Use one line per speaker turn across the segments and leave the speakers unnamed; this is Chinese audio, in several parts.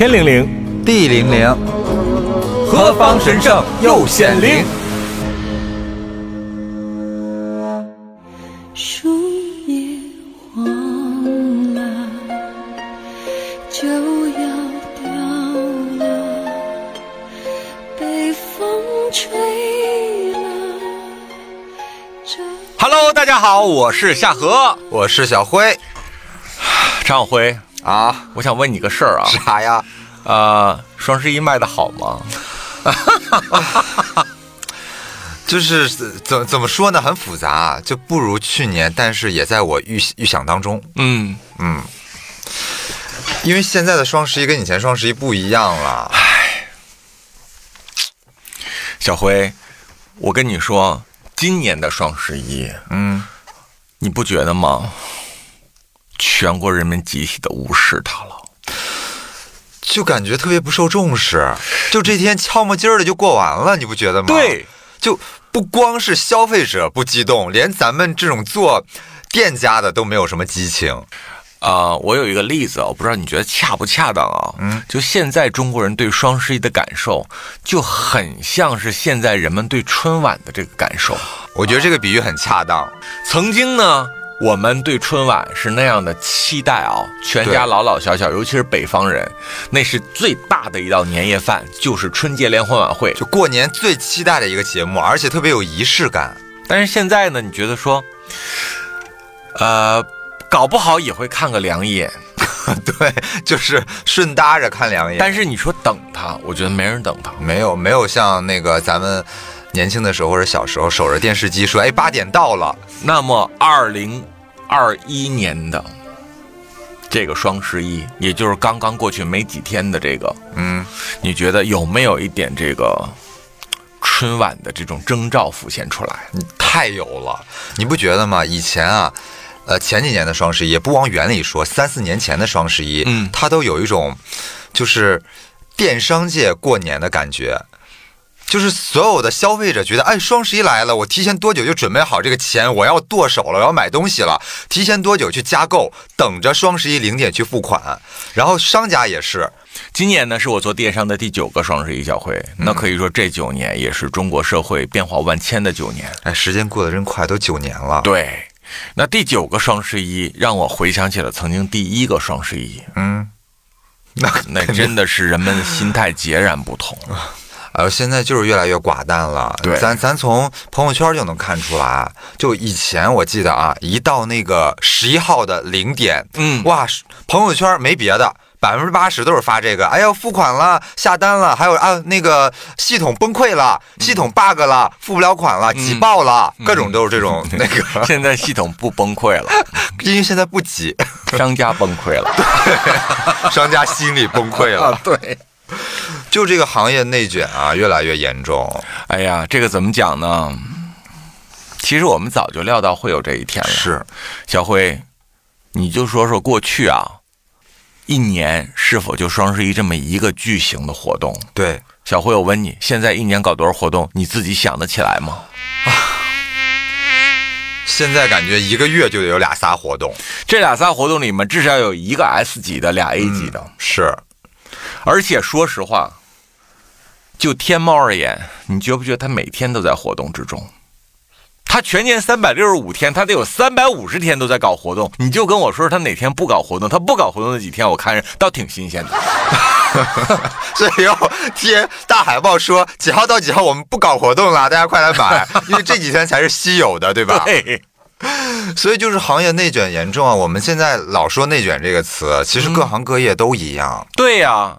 天灵灵，
地灵灵，
何方神圣又显灵？
树叶黄了，就要掉了，被风吹了。这
Hello，大家好，我是夏荷，
我是小辉
张小辉。
啊，
我想问你个事儿啊，
啥呀？
呃，双十一卖的好吗？
就是怎怎么说呢，很复杂，就不如去年，但是也在我预预想当中，
嗯嗯，
因为现在的双十一跟以前双十一不一样了。
小辉，我跟你说，今年的双十一，
嗯，
你不觉得吗？全国人民集体的无视他了。
就感觉特别不受重视，就这天悄没劲儿的就过完了，你不觉得吗？，
对，
就不光是消费者不激动，连咱们这种做店家的都没有什么激情。
啊、我有一个例子，我不知道你觉得恰不恰当啊？嗯，就现在中国人对双十一的感受，就很像是现在人们对春晚的这个感受。
我觉得这个比喻很恰当。
曾经呢，我们对春晚是那样的期待啊，全家老老小小，尤其是北方人，那是最大的一道年夜饭，就是春节联欢晚会。
就过年最期待的一个节目，而且特别有仪式感。
但是现在呢，你觉得说，呃，搞不好也会看个两眼，
对，就是顺搭着看两眼。
但是你说等他，我觉得没人等他。
没有没有像那个咱们年轻的时候或者小时候守着电视机说，哎，八点到了，
那么，二零二一年的这个双十一，也就是刚刚过去没几天的这个，
嗯，
你觉得有没有一点这个春晚的这种征兆浮现出来？
你太有了，你不觉得吗？以前啊。呃，前几年的双十一也不往远里说，三四年前的双十一，
嗯
它都有一种，就是电商界过年的感觉，就是所有的消费者觉得，哎，双十一来了，我提前多久就准备好这个钱，我要剁手了，我要买东西了，提前多久去加购，等着双十一零点去付款，然后商家也是，
今年呢，是我做电商的第九个双十一小会，那可以说这九年也是中国社会变化万千的九年。
哎，时间过得真快，都九年了。
对，那第九个双十一让我回想起了曾经第一个双十一，
嗯，那
那真的是人们的心态截然不同。
呃，现在就是越来越寡淡了。
对
咱咱从朋友圈就能看出来。就以前我记得啊，一到那个十一号的零点，
嗯
哇，朋友圈没别的。百分之八十都是发这个，哎呀，付款了，下单了，还有啊，那个系统崩溃了，系统 bug 了，付不了款了，挤爆了，各种都是这种 那个，
现在系统不崩溃了，
因为现在不挤，
商家崩溃了。
对商家心里崩溃了。
对，
就这个行业内卷啊，越来越严重。
哎呀，这个怎么讲呢？其实我们早就料到会有这一天了。
是，
小辉，你就说说过去啊，一年是否就双十一这么一个巨型的活动？
对，
小辉，我问你，现在一年搞多少活动？你自己想得起来吗？
啊 现在感觉一个月就得有俩仨活动。
这俩仨活动里面，至少有一个 S 级的，俩 A 级的。
是，
而且说实话，就天猫而言，你觉不觉得它每天都在活动之中？它全年三百六十五天，它得有三百五十天都在搞活动。你就跟我说说它哪天不搞活动？它不搞活动那几天，我看着倒挺新鲜的。
所以要贴大海报说几号到几号我们不搞活动了，大家快来买，因为这几天才是稀有的，对吧？
对，
所以就是行业内卷严重啊。我们现在老说内卷这个词，其实各行各业都一样。
对呀、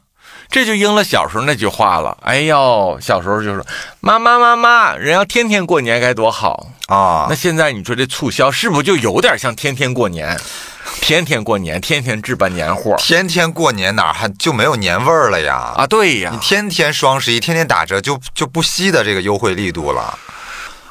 这就应了小时候那句话了。哎呦，小时候就是妈妈妈妈，人要天天过年该多好。
啊
那，现在你说这促销是不是就有点像天天过年？天天过年，天天置办年货
天天过年哪还就没有年味儿了呀？
啊？对呀
你，天天双十一，天天打折，就就不惜的这个优惠力度了。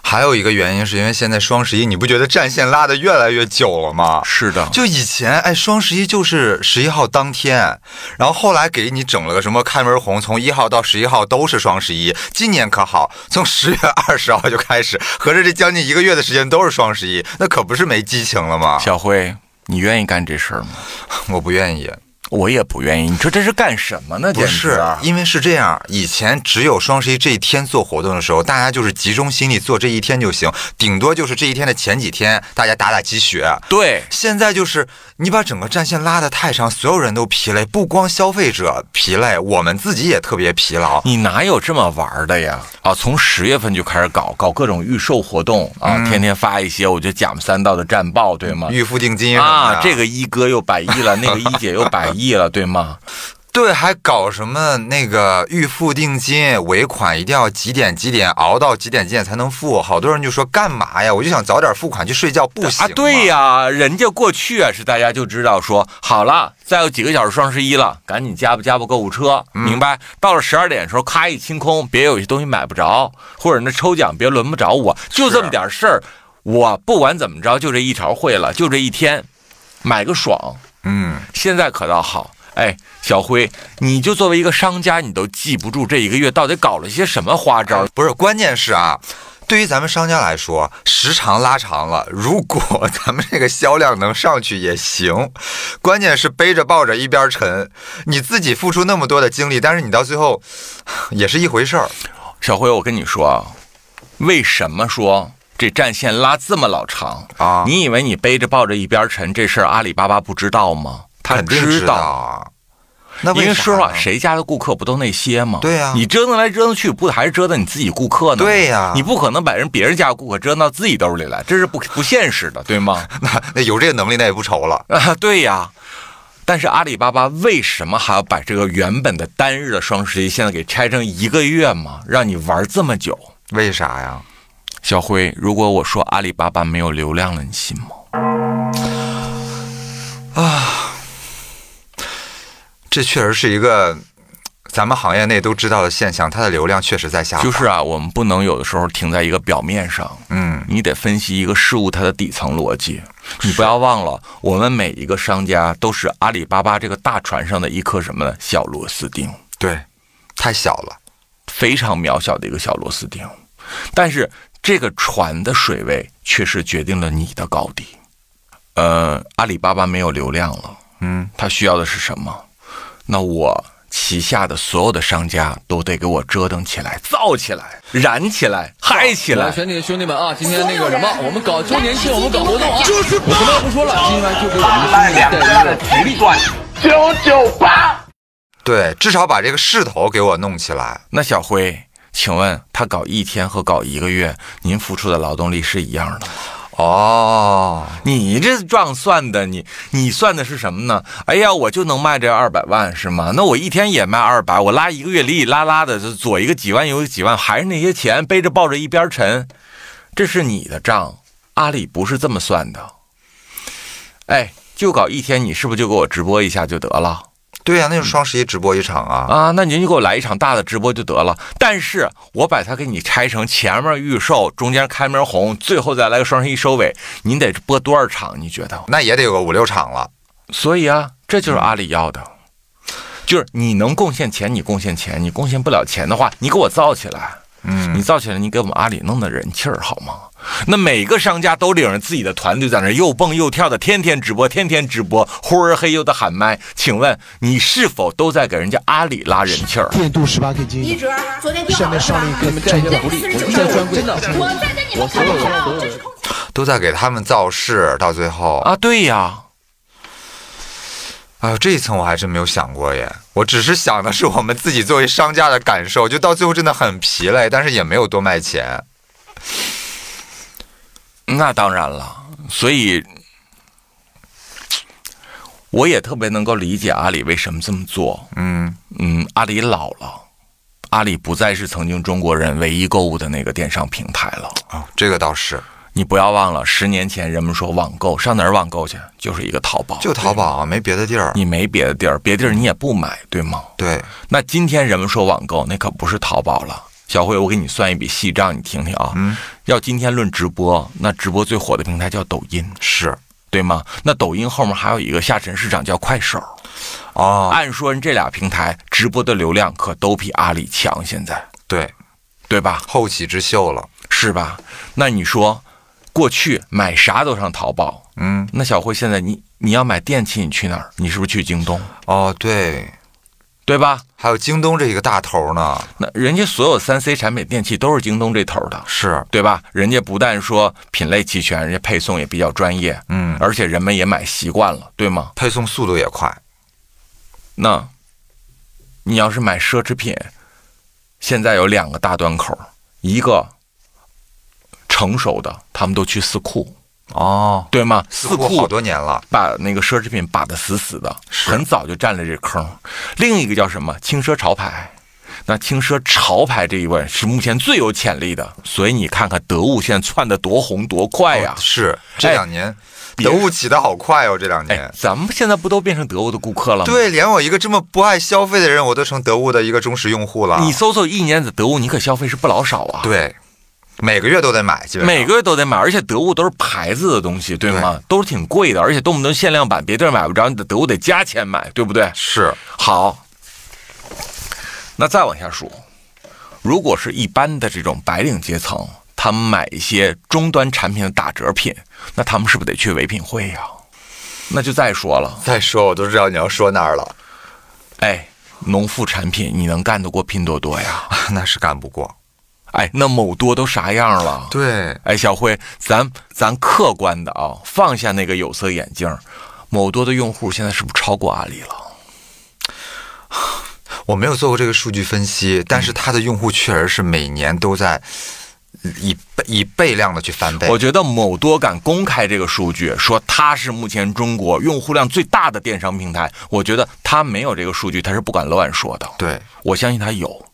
还有一个原因是因为现在双十一，你不觉得战线拉得越来越久了吗？
是的，
就以前，哎，双十一就是十一号当天，然后后来给你整了个什么开门红，从一号到十一号都是双十一。今年可好，从十月二十号就开始，合着这将近一个月的时间都是双十一，那可不是没激情了吗？
小辉，你愿意干这事儿吗？
我不愿意，
我也不愿意。你说这是干什么呢？
不是，因为是这样，以前只有双十一这一天做活动的时候，大家就是集中心力做这一天就行，顶多就是这一天的前几天大家打打鸡血。
对，
现在就是你把整个战线拉得太长，所有人都疲累，不光消费者疲累，我们自己也特别疲劳。
你哪有这么玩的呀？啊，从十月份就开始搞搞各种预售活动啊，天天发一些，我觉得假三道的战报，对吗？
预付定金
啊，这个一哥又百亿了，那个一姐又百亿了，对吗？
对，还搞什么那个预付定金尾款一定要几点几点熬到几点几点才能付？好多人就说干嘛呀？我就想早点付款去睡觉，不行啊？
对呀，人家过去啊是大家就知道说好了，再有几个小时双十一了，赶紧加不加不购物车，明白？到了十二点的时候，咔一清空，别有些东西买不着，或者那抽奖别轮不着我，就这么点事儿。我不管怎么着，就这一条会了，就这一天，买个爽。
嗯，
现在可倒好。哎，小辉，你就作为一个商家，你都记不住这一个月到底搞了些什么花招？
不是，关键是啊，对于咱们商家来说，时长拉长了，如果咱们这个销量能上去也行。关键是背着抱着一边沉，你自己付出那么多的精力，但是你到最后也是一回事儿。
小辉，我跟你说啊，为什么说这战线拉这么老长
啊？
你以为你背着抱着一边沉这事儿阿里巴巴不知道吗？他
知道啊，那
因为说实话，谁家的顾客不都那些吗？
对呀，
你折腾来折腾去，不还是折腾你自己顾客呢？
对呀，
你不可能把人别人家顾客折腾到自己兜里来，这是不不现实的，对吗？
那那有这个能力，那也不愁了啊。
对呀，但是阿里巴巴为什么还要把这个原本的单日的双十一现在给拆成一个月嘛，让你玩这么久？
为啥呀？
小辉，如果我说阿里巴巴没有流量了，你信吗？
这确实是一个咱们行业内都知道的现象，它的流量确实在下滑。
就是啊，我们不能有的时候停在一个表面上，
嗯，
你得分析一个事物它的底层逻辑。你不要忘了，我们每一个商家都是阿里巴巴这个大船上的一颗什么呢？小螺丝钉。
对，太小了，
非常渺小的一个小螺丝钉。但是这个船的水位却是决定了你的高低。呃，阿里巴巴没有流量了，
嗯，
它需要的是什么？那我旗下的所有的商家都得给我折腾起来、造起来、燃起来、嗨起来！
全体的兄弟们啊，今天那个什么，我们搞周年庆，我们搞活动啊！我什么也不说了，今天就给我们带来一个福利段九九八。
对，至少把这个势头给我弄起来。
那小辉，请问他搞一天和搞一个月，您付出的劳动力是一样的吗？
哦，
你这账算的，你你算的是什么呢？哎呀，我就能卖这二百万是吗？那我一天也卖二百，我拉一个月里里拉拉的，左一个几万，右一个几万，还是那些钱背着抱着一边沉，这是你的账，阿里不是这么算的。哎，就搞一天，你是不是就给我直播一下就得了？
对呀，那就双十一直播一场啊！
啊，那您就给我来一场大的直播就得了。但是我把它给你拆成前面预售，中间开门红，最后再来个双十一收尾，您得播多少场？你觉得？
那也得有个五六场了。
所以啊，这就是阿里要的，就是你能贡献钱，你贡献钱；你贡献不了钱的话，你给我造起来。
嗯，
你造起来，你给我们阿里弄的人气儿好吗？那每个商家都领着自己的团队在那又蹦又跳的，天天直播，天天直播，呼儿黑又的喊麦。请问你是否都在给人家阿里拉人气儿？
电镀十八 K 金，
一折，昨天
下面上了一个
真的
都在给他们造势，到最后
啊，对呀。
哎呦，这一层我还真没有想过耶！我只是想的是我们自己作为商家的感受，就到最后真的很疲累，但是也没有多卖钱。
那当然了，所以我也特别能够理解阿里为什么这么做。
嗯
嗯，阿里老了，阿里不再是曾经中国人唯一购物的那个电商平台了。
啊，这个倒是。
你不要忘了，十年前人们说网购上哪儿网购去，就是一个淘宝，
就淘宝，没别的地儿。
你没别的地儿，别地儿你也不买，对吗？
对。
那今天人们说网购，那可不是淘宝了。小慧，我给你算一笔细账，你听听啊。
嗯。
要今天论直播，那直播最火的平台叫抖音，
是
对吗？那抖音后面还有一个下沉市场叫快手。
哦。
按说这俩平台直播的流量可都比阿里强，现在。
对。
对吧？
后起之秀了，
是吧？那你说？过去买啥都上淘宝，
嗯，
那小慧现在你你要买电器，你去哪儿？你是不是去京东？
哦，对，
对吧？
还有京东这一个大头呢，
那人家所有三 C 产品电器都是京东这头的，
是，
对吧？人家不但说品类齐全，人家配送也比较专业，
嗯，
而且人们也买习惯了，对吗？
配送速度也快，
那，你要是买奢侈品，现在有两个大端口，一个成熟的，他们都去四库，
哦，
对吗？四
四库好多年了，
把那个奢侈品把的死死的，很早就占了这坑。另一个叫什么轻奢潮牌，那轻奢潮牌这一位是目前最有潜力的，所以你看看得物现在窜的多红多快呀、
哦是这两年
别
德物起的好快哦，这两
哎
年，。
咱们现在不都变成得物的顾客了吗？，
对，连我一个这么不爱消费的人，我都成得物的一个忠实用户了。
你搜搜一年的得物，你可消费是不老少啊。
对，每个月都得买，基本上
每个月都得买，而且得物都是牌子的东西，对吗？都是挺贵的，而且动不动限量版，别地儿买不着，你得得物得加钱买，对不对？
是
好，那再往下数，如果是一般的这种白领阶层，他们买一些终端产品的打折品，那他们是不是得去唯品会呀、那就再说了，
再说我都知道你要说哪儿了，
哎，农副产品你能干得过拼多多呀？
那是干不过。
哎，那某多都啥样了？
对，
哎，小辉，咱咱客观的啊，放下那个有色眼镜，某多的用户现在是不是超过阿里了？
我没有做过这个数据分析，但是它的用户确实是每年都在以倍以倍量的去翻倍。
我觉得某多敢公开这个数据，说它是目前中国用户量最大的电商平台，我觉得他没有这个数据，他是不敢乱说的。
对，
我相信他有。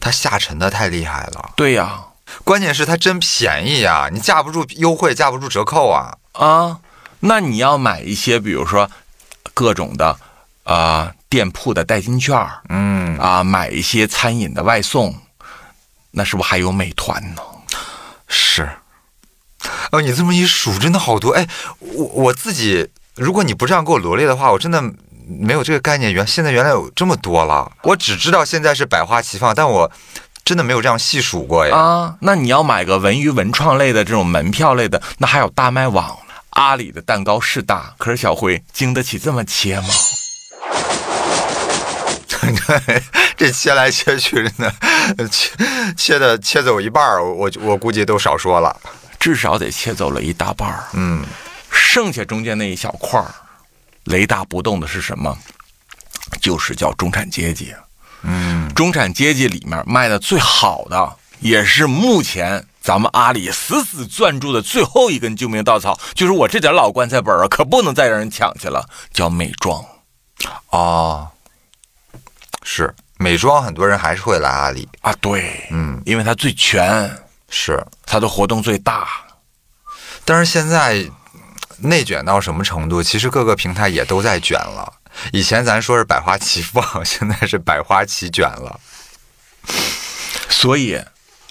它下沉的太厉害了，
对呀，
关键是它真便宜呀、你架不住优惠，架不住折扣啊。
啊，那你要买一些，比如说各种的啊、店铺的代金券
嗯，
啊，买一些餐饮的外送，那是不是还有美团呢？
是。哦，你这么一数，真的好多。哎，我我自己，如果你不这样给我罗列的话，我真的没有这个概念。原现在原来有这么多了，我只知道现在是百花齐放，但我真的没有这样细数过呀。
啊，那你要买个文娱文创类的这种门票类的，那还有大麦网、阿里的蛋糕是大，可是小辉经得起这么切吗？
对，这切来切去真的，切切的切走一半儿，我我估计都少说了。
至少得切走了一大半儿，
嗯，
剩下中间那一小块儿，雷打不动的是什么？就是叫中产阶级。
嗯，
中产阶级里面卖的最好的，也是目前咱们阿里死死攥住的最后一根救命稻草，就是我这点老棺材本儿啊，可不能再让人抢去了，叫美妆。
哦，是美妆，很多人还是会来阿里。
啊，对，
嗯，
因为它最全，
是，
它的活动最大。
但是现在内卷到什么程度？其实各个平台也都在卷了。以前咱说是百花齐放，现在是百花齐卷了。
所以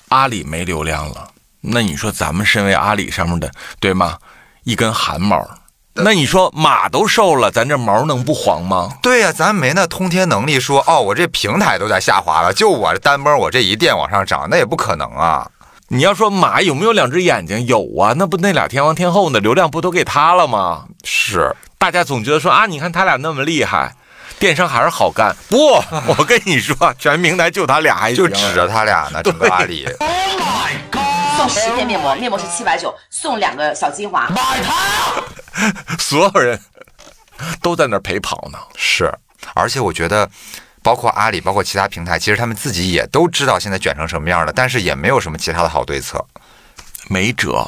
阿里没流量了，那你说咱们身为阿里上面的，对吗？一根汗毛，那你说马都瘦了，咱这毛能不黄吗？
对呀、咱没那通天能力说哦，我这平台都在下滑了，就我单崩我这一店往上涨，那也不可能啊。
你要说马有没有两只眼睛？有啊，那不那俩天王天后呢？流量不都给他了吗？
是，
大家总觉得说啊，你看他俩那么厉害，电商还是好干。不，我跟你说，全平台就他俩还行
就指着他俩呢，整个阿里。
送十片面膜，面膜是七百九，送两个小精华。
买它 所有人都在那儿陪跑呢。
是，而且我觉得，包括阿里，包括其他平台，其实他们自己也都知道现在卷成什么样了，但是也没有什么其他的好对策。
没辙，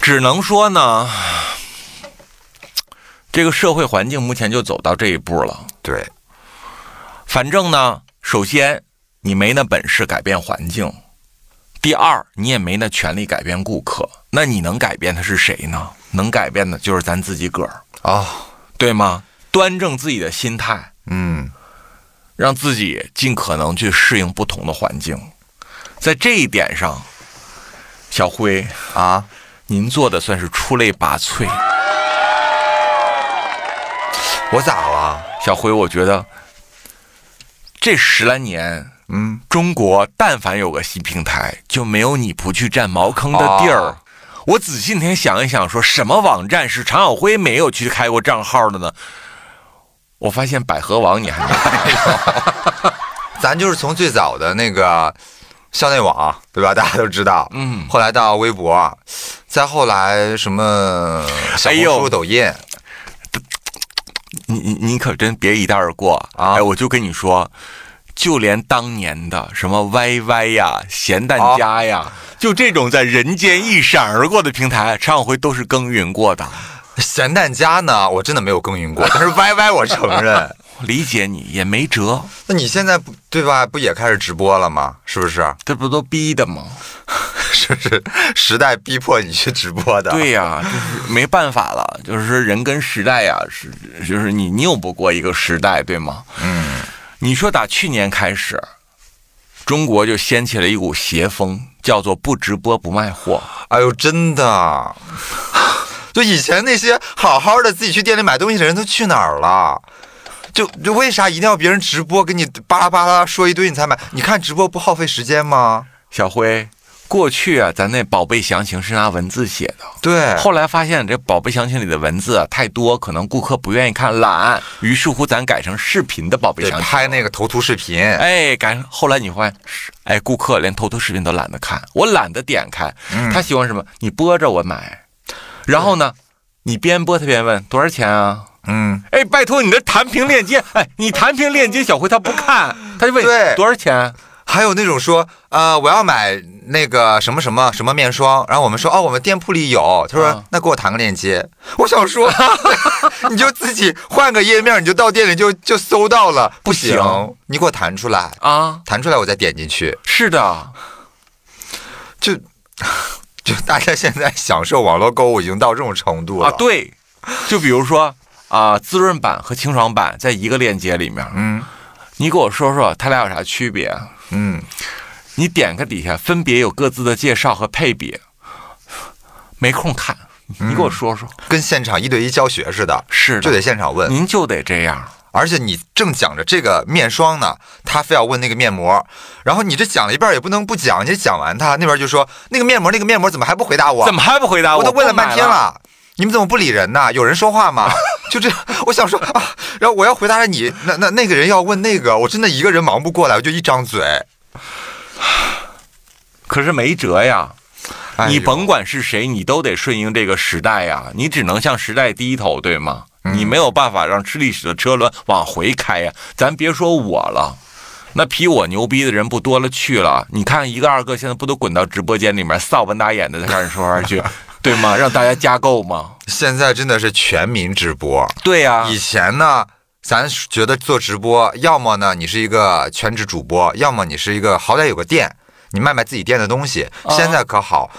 只能说呢，这个社会环境目前就走到这一步了。
对，
反正呢，首先你没那本事改变环境，第二你也没那权利改变顾客。那你能改变的是谁呢？能改变的就是咱自己个儿，
哦，
对吗？端正自己的心态，
嗯，
让自己尽可能去适应不同的环境。在这一点上，小辉，
啊，
您做的算是出类拔萃。
我咋了？
小辉，我觉得这十来年
嗯，
中国但凡有个新平台，就没有你不去占茅坑的地儿。
哦
我仔细那天想一想，说什么网站是常小辉没有去开过账号的呢？我发现百合网你还没
咱就是从最早的那个校内网，对吧？大家都知道，
嗯。
后来到微博，再后来什么小红
哎呦。
书、抖音，
你你你可真别一带而过。
啊。
哎，我就跟你说，就连当年的什么 YY 呀、咸蛋家呀，就这种在人间一闪而过的平台，常晓辉都是耕耘过的。
咸蛋家呢，我真的没有耕耘过，但是歪歪我承认。
理解你也没辙，
那你现在不对吧？不也开始直播了吗？是不是？
这不都逼的吗？
是不是时代逼迫你去直播的？
对呀、就是没办法了，就是说人跟时代呀、是就是你拗不过一个时代，对吗？
嗯，
你说打去年开始，中国就掀起了一股邪风，叫做不直播不卖货。
哎呦，真的，就以前那些好好的自己去店里买东西的人都去哪儿了？就就为啥一定要别人直播给你巴拉巴拉说一堆你才买？你看直播不耗费时间吗？
小辉，过去啊，咱那宝贝详情是拿文字写的，
对，
后来发现这宝贝详情里的文字啊太多，可能顾客不愿意看，懒，于是乎咱改成视频的宝贝
得
详情。
拍那个头图视频。
哎，改后来你发现，是哎，顾客连头图视频都懒得看，我懒得点开，
嗯
他喜欢什么？你播着我买，然后呢，你边播他边问多少钱啊？
嗯，
哎，拜托你的弹屏链接，哎，你弹屏链接小辉他不看，他就问
对。
多少钱？
还有那种说，呃，我要买那个什么什么什么面霜，然后我们说，哦，我们店铺里有，他说，
啊。
那给我弹个链接。我想说，你就自己换个页面，你就到店里就就搜到了，不行，
行
你给我弹出来，
啊，
弹出来我再点进去，
是的，
就就大家现在享受网络购物已经到这种程度了。
啊，，对，就比如说啊，滋润版和清爽版在一个链接里面，
嗯
你给我说说它俩有啥区别？
嗯，
你点开底下分别有各自的介绍和配比，没空看，你给我说说。
跟现场一对一教学似的，
是的，
就得现场问。
您就得这样。
而且你正讲着这个面霜呢，他非要问那个面膜，然后你这讲了一半也不能不讲，你讲完他那边就说那个面膜那个面膜怎么还不回答我？
怎么还不回答
我都问了半天。了，你们怎么不理人呢？有人说话吗？就这，我想说啊，然后我要回答你，那那那个人要问那个，我真的一个人忙不过来，我就一张嘴。
可是没辙呀，
哎
你甭管是谁，你都得顺应这个时代呀，你只能向时代低头，对吗？
嗯
你没有办法让吃历史的车轮往回开呀。咱别说我了。那比我牛逼的人不多了去了，你看一个二个现在不都滚到直播间里面扫半打眼的在开始说话去，对吗？让大家加购吗？
现在真的是全民直播，
对呀、
以前呢，咱觉得做直播，要么呢你是一个全职主播，要么你是一个好歹有个店，你卖卖自己店的东西。现在可好，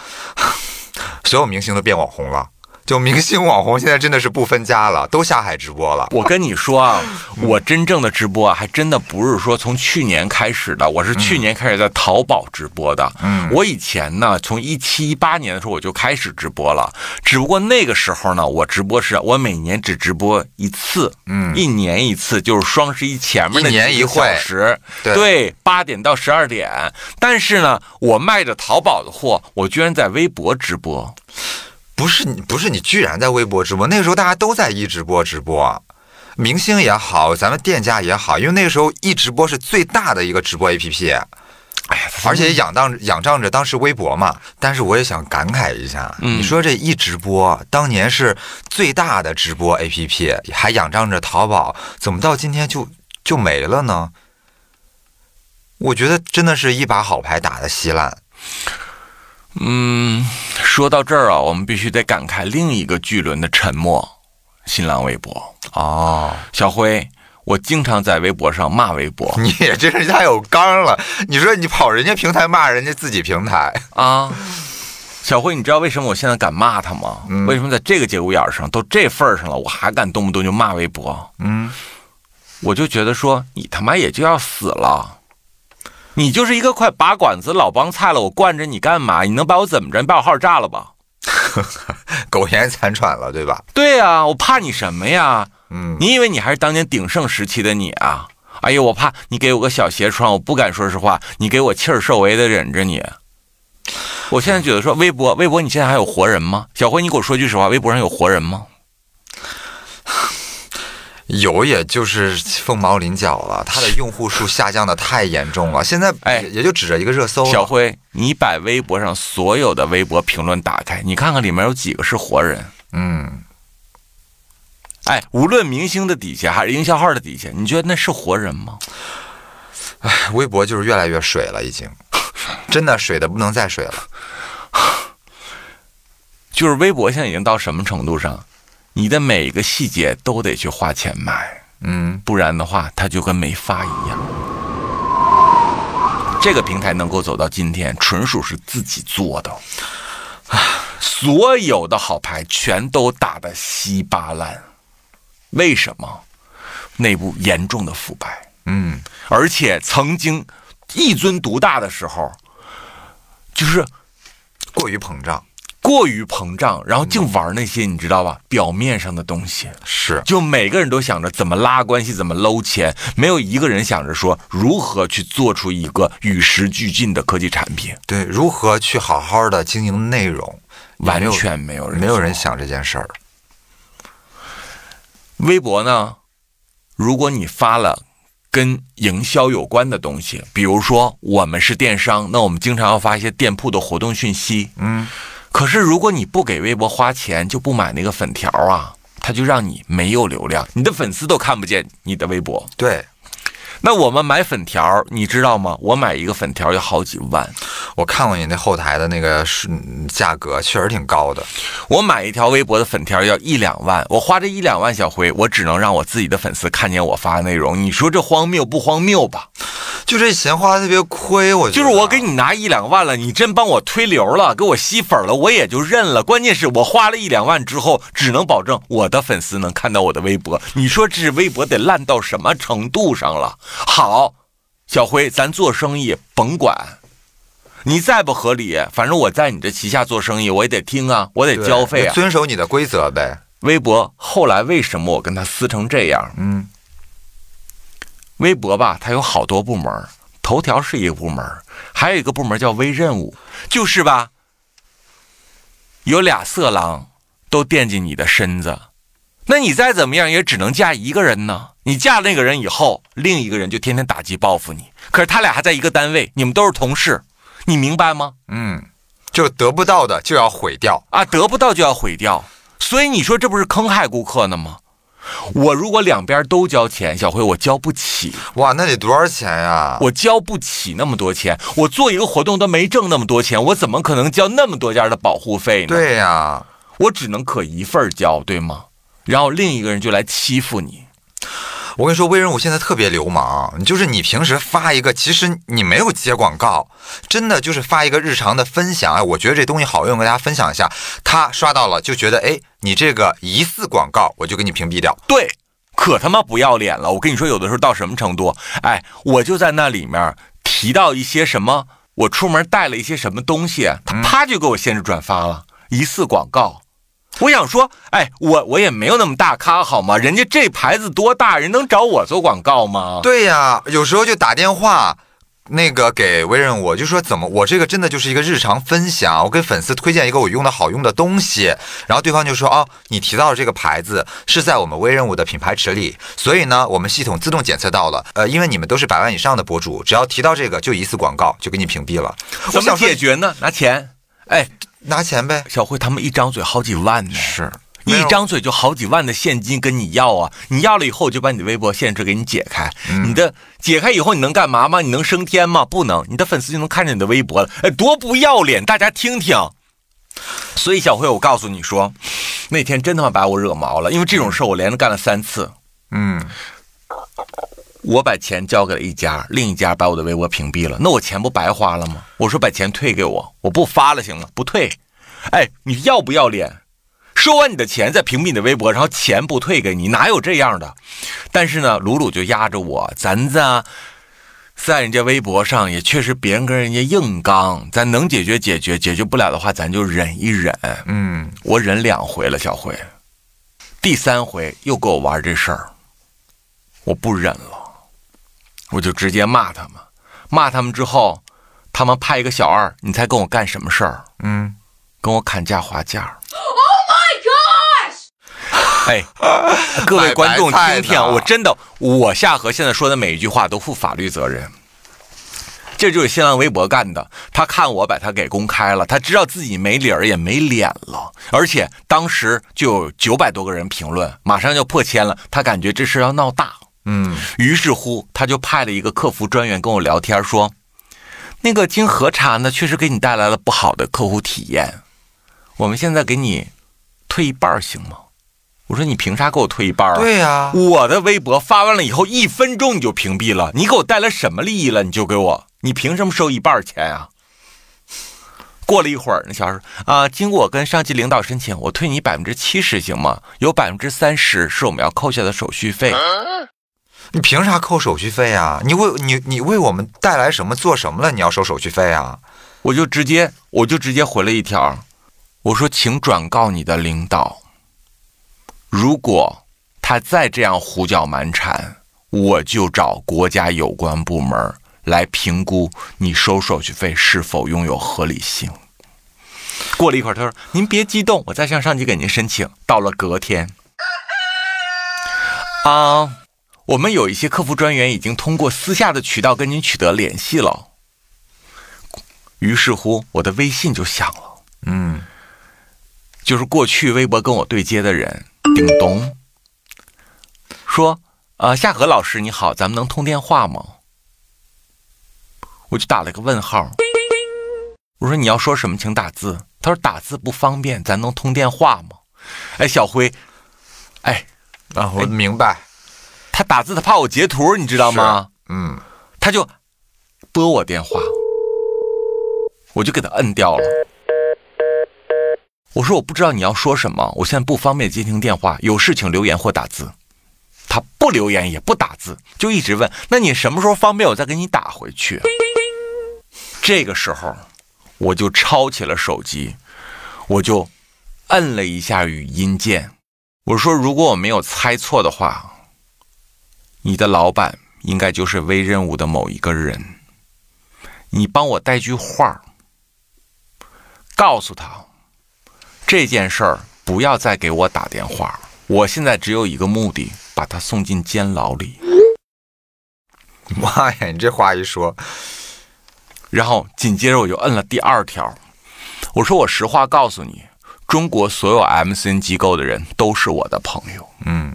所有明星都变网红了。就明星网红现在真的是不分家了，都下海直播了。
我跟你说啊，我真正的直播啊，还真的不是说从去年开始的，我是去年开始在淘宝直播的。
嗯
我以前呢，从一七一八年的时候我就开始直播了，只不过那个时候呢，我直播是我每年只直播一次，
嗯
一年一次，就是双十一前面的
一年一会
小时，
对
对，八点到十二点。但是呢，我卖着淘宝的货，我居然在微博直播。
不是你，不是你，居然在微博直播。那个时候大家都在一直播直播，明星也好，咱们店家也好，因为那个时候一直播是最大的一个直播 APP。
哎呀，
而且仰仗仰仗着当时微博嘛，但是我也想感慨一下，
嗯
你说这一直播当年是最大的直播 APP，还仰仗着淘宝，怎么到今天就就没了呢？我觉得真的是一把好牌打的稀烂。
嗯，说到这儿啊，我们必须得感慨另一个巨轮的沉默——新浪微博。
哦，
小辉，我经常在微博上骂微博
你也真是太有刚了。你说你跑人家平台骂人家自己平台，
啊。小辉，你知道为什么我现在敢骂他吗？
嗯
为什么在这个节骨眼儿上都这份儿上了，我还敢动不动就骂微博？
嗯，
我就觉得说，你他妈也就要死了。你就是一个快拔管子老帮菜了，我惯着你干嘛？你能把我怎么着？你把我号炸了吧？
苟延残喘了，对吧？
对呀、我怕你什么呀？
嗯，
你以为你还是当年鼎盛时期的你啊？哎呦，我怕你给我个小鞋穿，我不敢说实话，你给我气儿受为的忍着你。我现在觉得说微博，微博你现在还有活人吗？小辉，你给我说句实话，微博上有活人吗？
有，也就是凤毛麟角了。它的用户数下降的太严重了，现在
哎
也也就指着一个热搜了。
小辉，你把微博上所有的微博评论打开，你看看里面有几个是活人？
嗯，
哎，无论明星的底下还是营销号的底下，你觉得那是活人吗？
哎微博就是越来越水了，已经，真的水的不能再水了。
就是微博现在已经到什么程度上，你的每个细节都得去花钱买，
嗯，
不然的话，它就跟没发一样。这个平台能够走到今天，纯属是自己做的。啊所有的好牌全都打得稀巴烂，为什么？内部严重的腐败，
嗯，
而且曾经一尊独大的时候，就是
过于膨胀
过于膨胀，然后净玩那些你知道吧，表面上的东西。
是
就每个人都想着怎么拉关系，怎么搂钱，没有一个人想着说如何去做出一个与时俱进的科技产品，
对如何去好好的经营内容，
完全没有人
没有人想这件事儿。
微博呢，如果你发了跟营销有关的东西，比如说我们是电商，那我们经常要发一些店铺的活动讯息。
嗯，
可是如果你不给微博花钱，就不买那个粉条啊，它就让你没有流量，你的粉丝都看不见你的微博。
对
那我们买粉条，你知道吗？我买一个粉条要好几万，
我看过你那后台的那个是嗯价格，确实挺高的。
我买一条微博的粉条要一两万，我花这一两万小辉，我只能让我自己的粉丝看见我发的内容。你说这荒谬不荒谬吧？
就这钱花的特别亏，我
就是我给你拿一两万了，你真帮我推流了，给我吸粉了，我也就认了。关键是我花了一两万之后，只能保证我的粉丝能看到我的微博。你说这微博得烂到什么程度上了？好，小辉，咱做生意甭管，你再不合理，反正我在你这旗下做生意，我也得听啊，我得交费啊。
遵守你的规则呗。
微博后来为什么我跟他撕成这样？
嗯，
微博吧，它有好多部门，头条是一个部门，还有一个部门叫微任务，就是吧，有俩色狼都惦记你的身子，那你再怎么样也只能嫁一个人呢。你嫁那个人以后，另一个人就天天打击报复你。可是他俩还在一个单位，你们都是同事，你明白吗？
嗯，就得不到的就要毁掉。
啊，得不到就要毁掉，所以你说这不是坑害顾客呢吗？我如果两边都交钱，小辉我交不起，
哇，那得多少钱呀？
我交不起那么多钱，我做一个活动都没挣那么多钱，我怎么可能交那么多家的保护费呢？，
对呀，
我只能可一份儿交，对吗？然后另一个人就来欺负你，
我跟你说，微人我现在特别流氓，就是你平时发一个，其实你没有接广告，真的就是发一个日常的分享，哎，我觉得这东西好用，跟大家分享一下。他刷到了就觉得，哎，你这个疑似广告，我就给你屏蔽掉。
对，可他妈不要脸了！我跟你说，有的时候到什么程度？哎，我就在那里面提到一些什么，我出门带了一些什么东西，他啪就给我限制转发了，疑似广告。我想说，哎，我我也没有那么大咖好吗？人家这牌子多大，人能找我做广告吗？
对呀，有时候就打电话。那个给微任务，我就说怎么我这个真的就是一个日常分享，我给粉丝推荐一个我用的好用的东西，然后对方就说哦，你提到的这个牌子是在我们微任务的品牌池里，所以呢，我们系统自动检测到了，呃，因为你们都是百万以上的博主，只要提到这个就疑似广告，就给你屏蔽了。我
怎么解决呢？拿钱。哎，
拿钱呗，
小慧他们一张嘴好几万呢，
是
一张嘴就好几万的现金跟你要啊！你要了以后，我就把你的微博限制给你解开。你的解开以后，你能干嘛吗？你能升天吗？不能，你的粉丝就能看见你的微博了。哎，多不要脸！大家听听。所以小慧，我告诉你说，那天真他妈把我惹毛了，因为这种事我连着干了三次。
嗯，
我把钱交给了一家，另一家把我的微博屏蔽了，那我钱不白花了吗？我说把钱退给我，我不发了行吗？不退。哎，你要不要脸？收完你的钱再屏蔽你的微博，然后钱不退给你，哪有这样的？但是呢，鲁鲁就压着我，咱子啊，在人家微博上也确实别人跟人家硬刚，咱能解决解决，解决不了的话咱就忍一忍。
嗯，
我忍两回了，小辉，第三回又给我玩这事儿，我不忍了。我就直接骂他们，骂他们之后，他们派一个小二，你猜跟我干什么事儿？
嗯，
跟我砍价划价。哎，各位观众听听，我真的，我夏荷现在说的每一句话都负法律责任。这就是新浪微博干的，他看我把他给公开了，他知道自己没理儿也没脸了，而且当时就有九百多个人评论，马上就破千了，他感觉这事要闹大，
嗯，
于是乎他就派了一个客服专员跟我聊天说，那个经核查呢，确实给你带来了不好的客户体验，我们现在给你退一半行吗？我说你凭啥给我退一半啊？
对呀、
我的微博发完了以后，一分钟你就屏蔽了，你给我带来什么利益了？你就给我，你凭什么收一半钱啊？过了一会儿，那小孩说啊，经过我跟上级领导申请，我退你百分之七十行吗？有百分之三十是我们要扣下的手续费。
你凭啥扣手续费啊？你为你你为我们带来什么做什么了？你要收手续费啊？
我就直接我就直接回了一条，我说请转告你的领导，如果他再这样胡搅蛮缠，我就找国家有关部门来评估你收手续费是否拥有合理性。过了一会儿，他说：“您别激动，我再向上级给您申请。”到了隔天，啊，我们有一些客服专员已经通过私下的渠道跟您取得联系了。于是乎，我的微信就响了，
嗯，
就是过去微博跟我对接的人，叮咚，说：“呃，夏荷老师你好，咱们能通电话吗？”我就打了个问号。我说：“你要说什么，请打字。”他说：“打字不方便，咱能通电话吗？”哎，小辉，哎，
啊，我明白。
他打字他怕我截图，你知道吗？
嗯，
他就拨我电话，我就给他摁掉了。我说我不知道你要说什么，我现在不方便接听电话，有事请留言或打字。他不留言也不打字，就一直问：那你什么时候方便，我再给你打回去。这个时候，我就抄起了手机，我就摁了一下语音键。我说：如果我没有猜错的话，你的老板应该就是微任务的某一个人。你帮我带句话，告诉他这件事儿不要再给我打电话。我现在只有一个目的，把他送进监牢里。
妈呀，你这话一说，
然后紧接着我就摁了第二条，我说我实话告诉你，中国所有 MCN 机构的人都是我的朋友。
嗯，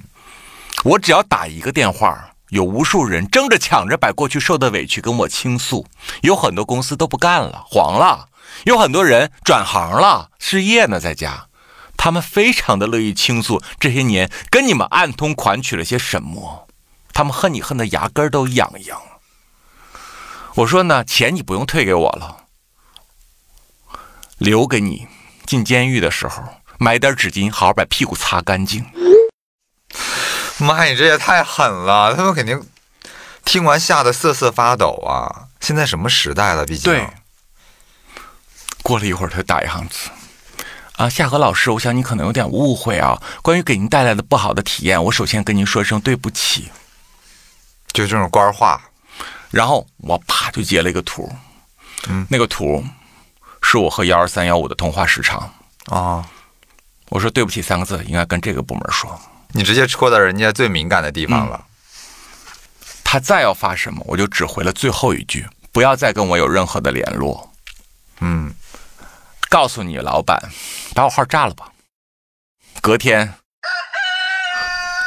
我只要打一个电话，有无数人争着抢着把过去受的委屈跟我倾诉，有很多公司都不干了，黄了，有很多人转行了，失业呢，在家，他们非常的乐意倾诉这些年跟你们暗通款曲了些什么，他们恨你恨得牙根儿都痒痒。我说呢，钱你不用退给我了，留给你进监狱的时候买点纸巾，好好把屁股擦干净。
妈，你这也太狠了！他们肯定听完吓得瑟瑟发抖啊！现在什么时代了？毕竟
对，过了一会儿，他打一行字：“啊，夏荷老师，我想你可能有点误会啊。关于给您带来的不好的体验，我首先跟您说声对不起。
就这种官话，”
然后我啪就截了一个图，
嗯，
那个图是我和幺二三幺五的通话时长。
啊，
我说对不起三个字，应该跟这个部门说。
你直接戳到人家最敏感的地方了。
他再要发什么，我就只回了最后一句：不要再跟我有任何的联络。
嗯，
告诉你老板，把我号炸了吧。隔天，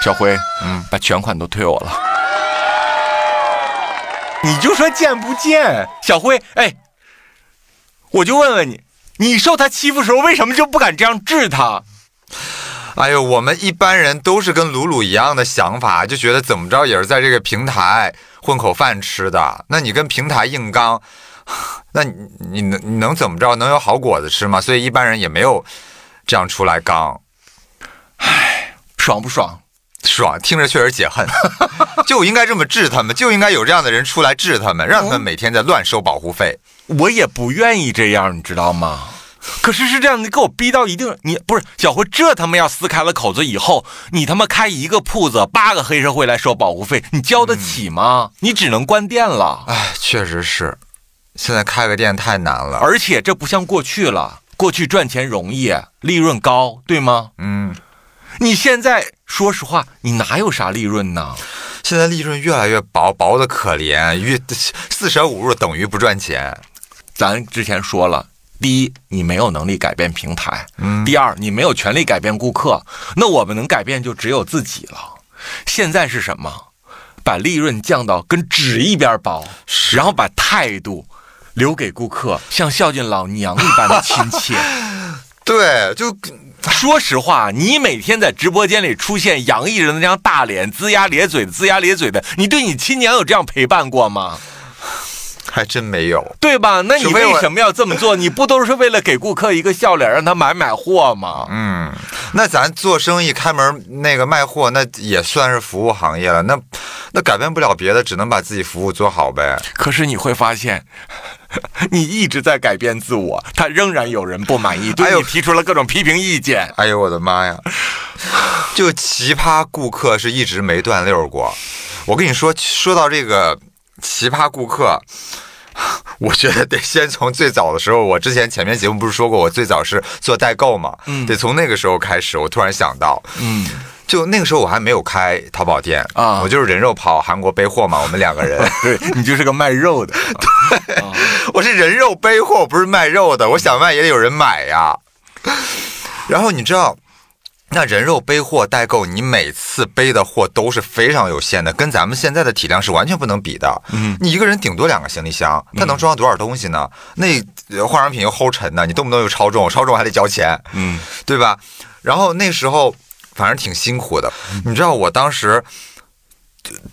小辉，嗯，把全款都退我了。你就说贱不贱，小辉？哎，我就问问你，你受他欺负时候为什么就不敢这样治他？
哎呦，我们一般人都是跟鲁鲁一样的想法，就觉得怎么着也是在这个平台混口饭吃的。那你跟平台硬刚，那你你能你能怎么着？能有好果子吃吗？所以一般人也没有这样出来刚，
爽不爽？
爽，听着确实解恨。就应该这么治他们，就应该有这样的人出来治他们，让他们每天在乱收保护费。
我也不愿意这样，你知道吗？可是是这样，你给我逼到一定，你不是小辉，这他妈要撕开了口子以后，你他妈开一个铺子，八个黑社会来收保护费，你交得起吗？你只能关店了。
哎，确实是，现在开个店太难了。
而且这不像过去了，过去赚钱容易，利润高，对吗？
嗯，
你现在说实话，你哪有啥利润呢？
现在利润越来越薄，薄的可怜，越四舍五入等于不赚钱。
咱之前说了。第一，你没有能力改变平台；第二，你没有权利改变顾客。那我们能改变就只有自己了。现在是什么？把利润降到跟纸一边薄，然后把态度留给顾客，像孝敬老娘一般的亲切。
对，就
说实话，你每天在直播间里出现洋溢着那张大脸，龇牙咧嘴的，龇牙咧嘴的，你对你亲娘有这样陪伴过吗？
还真没有，
对吧？那你为什么要这么做？你不都是为了给顾客一个笑脸，让他买买货吗？
嗯，那咱做生意开门那个卖货，那也算是服务行业了。那那改变不了别的，只能把自己服务做好呗。
可是你会发现，你一直在改变自我，他仍然有人不满意，对你提出了各种批评意见。
哎呦我的妈呀！就奇葩顾客是一直没断溜过。我跟你说，说到这个奇葩顾客。我觉得得先从最早的时候，我之前前面节目不是说过，我最早是做代购嘛，嗯，得从那个时候开始。我突然想到，嗯，就那个时候我还没有开淘宝店啊，我就是人肉跑韩国背货嘛，我们两个人，
对你就是个卖肉的，
对，我是人肉背货，不是卖肉的，我想卖也得有人买呀。然后你知道。那人肉背货代购，你每次背的货都是非常有限的，跟咱们现在的体量是完全不能比的。嗯，你一个人顶多两个行李箱，它能装多少东西呢？那化妆品又齁沉的，你动不动又超重，超重还得交钱，嗯，对吧？然后那时候反正挺辛苦的。你知道我当时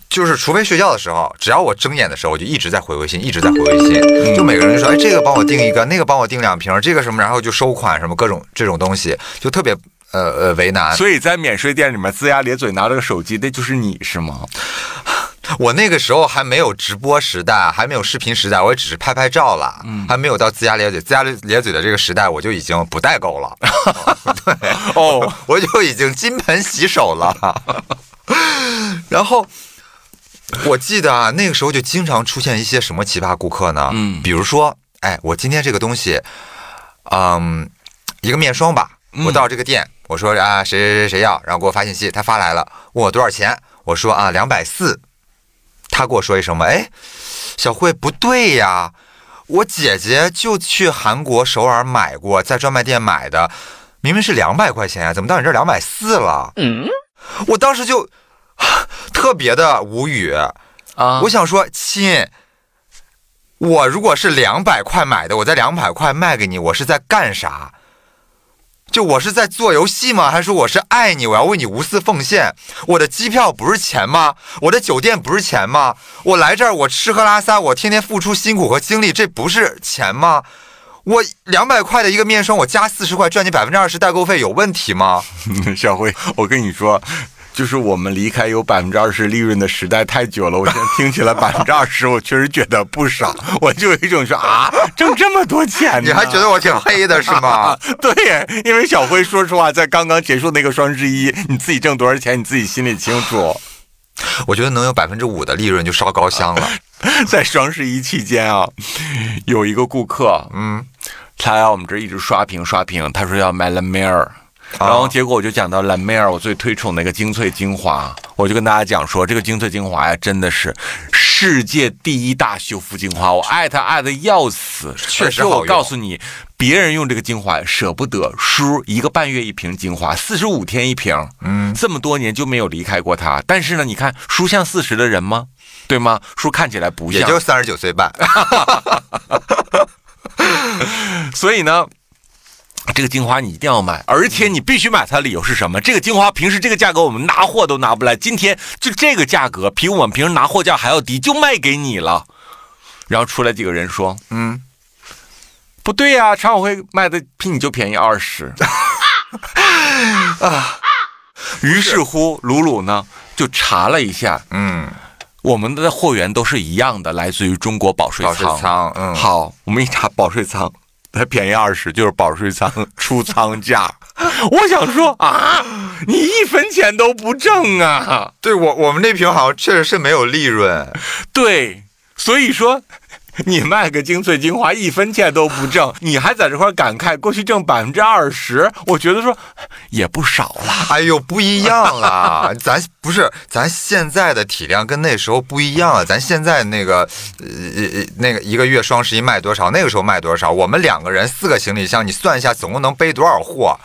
就是除非睡觉的时候，只要我睁眼的时候，我就一直在回微信，一直在回微信。就每个人就说：“哎，这个帮我订一个，那个帮我订两瓶，这个什么，然后就收款什么各种这种东西，就特别。”呃呃，为难，
所以在免税店里面龇牙咧嘴拿着个手机，那就是你是吗？
我那个时候还没有直播时代，还没有视频时代，我也只是拍拍照了，嗯，还没有到龇牙咧嘴、龇牙咧嘴的这个时代，我就已经不代购了。对，哦，我就已经金盆洗手了。然后我记得啊，那个时候就经常出现一些什么奇葩顾客呢？嗯，比如说，哎，我今天这个东西，嗯，一个面霜吧，我到这个店。我说啊，谁谁谁谁要，然后给我发信息，他发来了，问我多少钱，我说啊，两百四。他给我说一声嘛，哎，小慧不对呀，我姐姐就去韩国首尔买过，在专卖店买的，明明是两百块钱呀，怎么到你这两百四了？嗯，我当时就 特别的无语。啊，我想说亲，我如果是两百块买的，我在两百块卖给你，我是在干啥？就我是在做游戏吗？还是说我是爱你？我要为你无私奉献？我的机票不是钱吗？我的酒店不是钱吗？我来这儿，我吃喝拉撒，我天天付出辛苦和精力，这不是钱吗？我两百块的一个面霜，我加四十块赚你百分之二十代购费，有问题吗？
小辉，我跟你说。就是我们离开有百分之二十利润的时代太久了，我现在听起来百分之二十，我确实觉得不少。我就有一种说啊，挣这么多钱，
你还觉得我挺黑的是吗？
对，因为小辉说实话，在刚刚结束那个双十一，你自己挣多少钱，你自己心里清楚。
我觉得能有百分之五的利润就烧高香了。
在双十一期间啊，有一个顾客，嗯，他来我们这一直刷屏刷屏，他说要买 La Mer。然后结果我就讲到兰梅尔，我最推崇那个精粹精华，我就跟大家讲说，这个精粹精华呀，真的是世界第一大修复精华，我爱它爱的要死。
确实
我告诉你，别人用这个精华舍不得，叔一个半月一瓶精华，四十五天一瓶，嗯，这么多年就没有离开过它。但是呢，你看叔像四十的人吗？对吗？叔看起来不像，
也就三十九岁半。
所以呢。这个精华你一定要买，而且你必须买它的理由是什么？这个精华平时这个价格我们拿货都拿不来，今天就这个价格比我们平时拿货价还要低，就卖给你了。然后出来几个人说：“嗯，不对呀，常委会卖的比你就便宜二十。”啊，于是乎鲁鲁呢就查了一下，嗯，我们的货源都是一样的，来自于中国保税仓。
保税仓，嗯，
好，我们一查保税仓。才便宜二十，就是保税仓出仓价。我想说啊，你一分钱都不挣啊！
对我我们那瓶好像确实是没有利润。
对，所以说。你卖个精粹精华一分钱都不挣，你还在这块感慨过去挣百分之二十，我觉得说也不少了。
哎呦，不一样了，咱不是咱现在的体量跟那时候不一样了。咱现在那个呃那个一个月双十一卖多少，那个时候卖多少？我们两个人四个行李箱，你算一下总共能背多少货？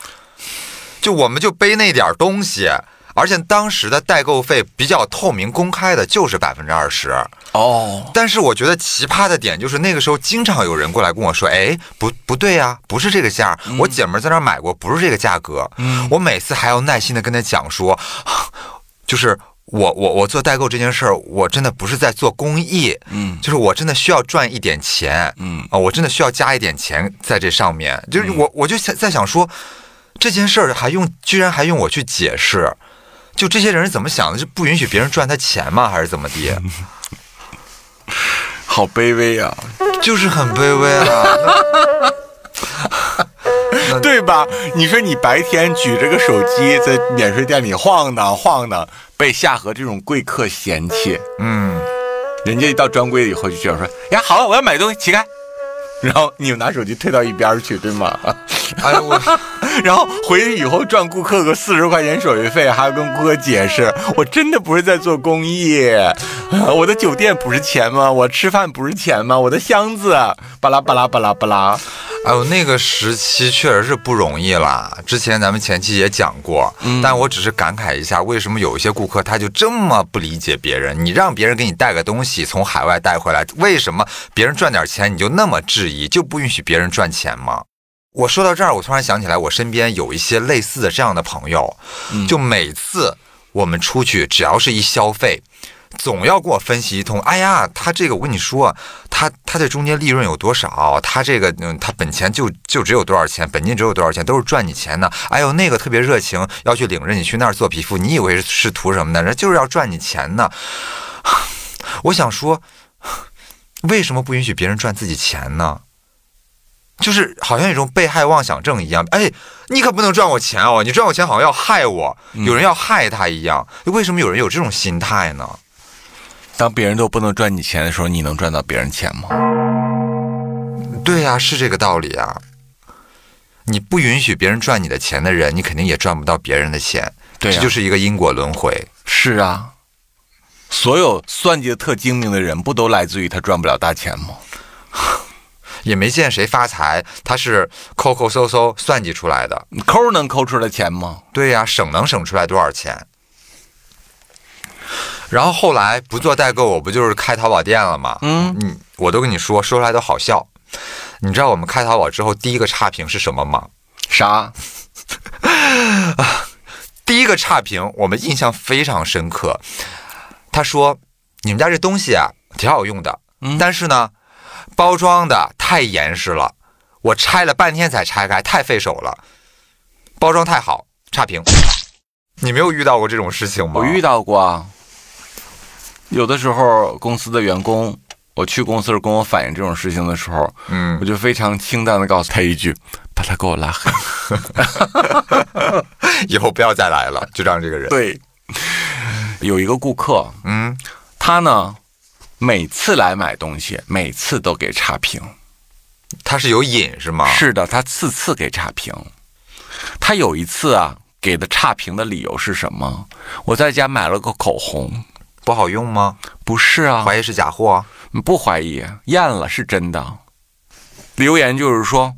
就我们就背那点东西。而且当时的代购费比较透明公开的，就是百分之二十
哦。
但是我觉得奇葩的点就是那个时候经常有人过来跟我说：“哎，不不对呀，不是这个价，我姐们在那买过，不是这个价格。”嗯，我每次还要耐心的跟他讲说，就是我我我做代购这件事儿，我真的不是在做公益，嗯，就是我真的需要赚一点钱，嗯啊，我真的需要加一点钱在这上面。就是我我就想在想说，这件事儿还用居然还用我去解释。就这些人是怎么想的？是不允许别人赚他钱吗？还是怎么的？
好卑微啊！
就是很卑微啊，
对吧？你说你白天举着个手机在免税店里晃荡晃荡，被夏河这种贵客嫌弃，嗯，人家一到专柜以后就这样说：“呀，好了，我要买东西，起开。”然后你拿手机退到一边去，对吗？哎呀我，然后回去以后赚顾客个四十块钱手续费，还要跟顾客解释，我真的不是在做公益，我的酒店不是钱吗？我吃饭不是钱吗？我的箱子巴拉巴拉巴拉巴拉。
哎呦，那个时期确实是不容易啦。之前咱们前期也讲过，但我只是感慨一下，为什么有一些顾客他就这么不理解别人？你让别人给你带个东西从海外带回来，为什么别人赚点钱你就那么质疑，就不允许别人赚钱吗？我说到这儿，我突然想起来，我身边有一些类似的这样的朋友，就每次我们出去，只要是一消费。总要给我分析一通，哎呀，他这个我跟你说，他他这中间利润有多少？他这个嗯，他本钱就就只有多少钱，本金只有多少钱，都是赚你钱的。哎呦，那个特别热情，要去领着你去那儿做皮肤，你以为是图什么呢？人就是要赚你钱呢。我想说，为什么不允许别人赚自己钱呢？就是好像一种被害妄想症一样。哎，你可不能赚我钱哦！你赚我钱好像要害我，有人要害他一样。为什么有人有这种心态呢？
当别人都不能赚你钱的时候，你能赚到别人钱吗？
对呀，是这个道理啊。你不允许别人赚你的钱的人，你肯定也赚不到别人的钱。
对，
这就是一个因果轮回。
是啊，所有算计的特精明的人，不都来自于他赚不了大钱吗？
也没见谁发财，他是抠抠搜搜算计出来的。
抠能抠出来钱吗？
对呀，省能省出来多少钱？然后后来不做代购，我不就是开淘宝店了吗？嗯，你我都跟你说，说出来都好笑。你知道我们开淘宝之后第一个差评是什么吗？
啥？
第一个差评我们印象非常深刻。他说：“你们家这东西啊，挺好用的，但是呢，包装的太严实了，我拆了半天才拆开，太费手了。包装太好，差评。你没有遇到过这种事情吗？
我遇到过。”有的时候，公司的员工，我去公司跟我反映这种事情的时候，嗯，我就非常清淡的告诉他一句：“把他给我拉黑，
以后不要再来了。”就这样，这个人。
对，有一个顾客，嗯，他呢，每次来买东西，每次都给差评。
他是有瘾是吗？
是的，他次次给差评。他有一次啊，给的差评的理由是什么？我在家买了个口红。
不好用吗？
不是啊，
怀疑是假货？
不怀疑，验了是真的。留言就是说，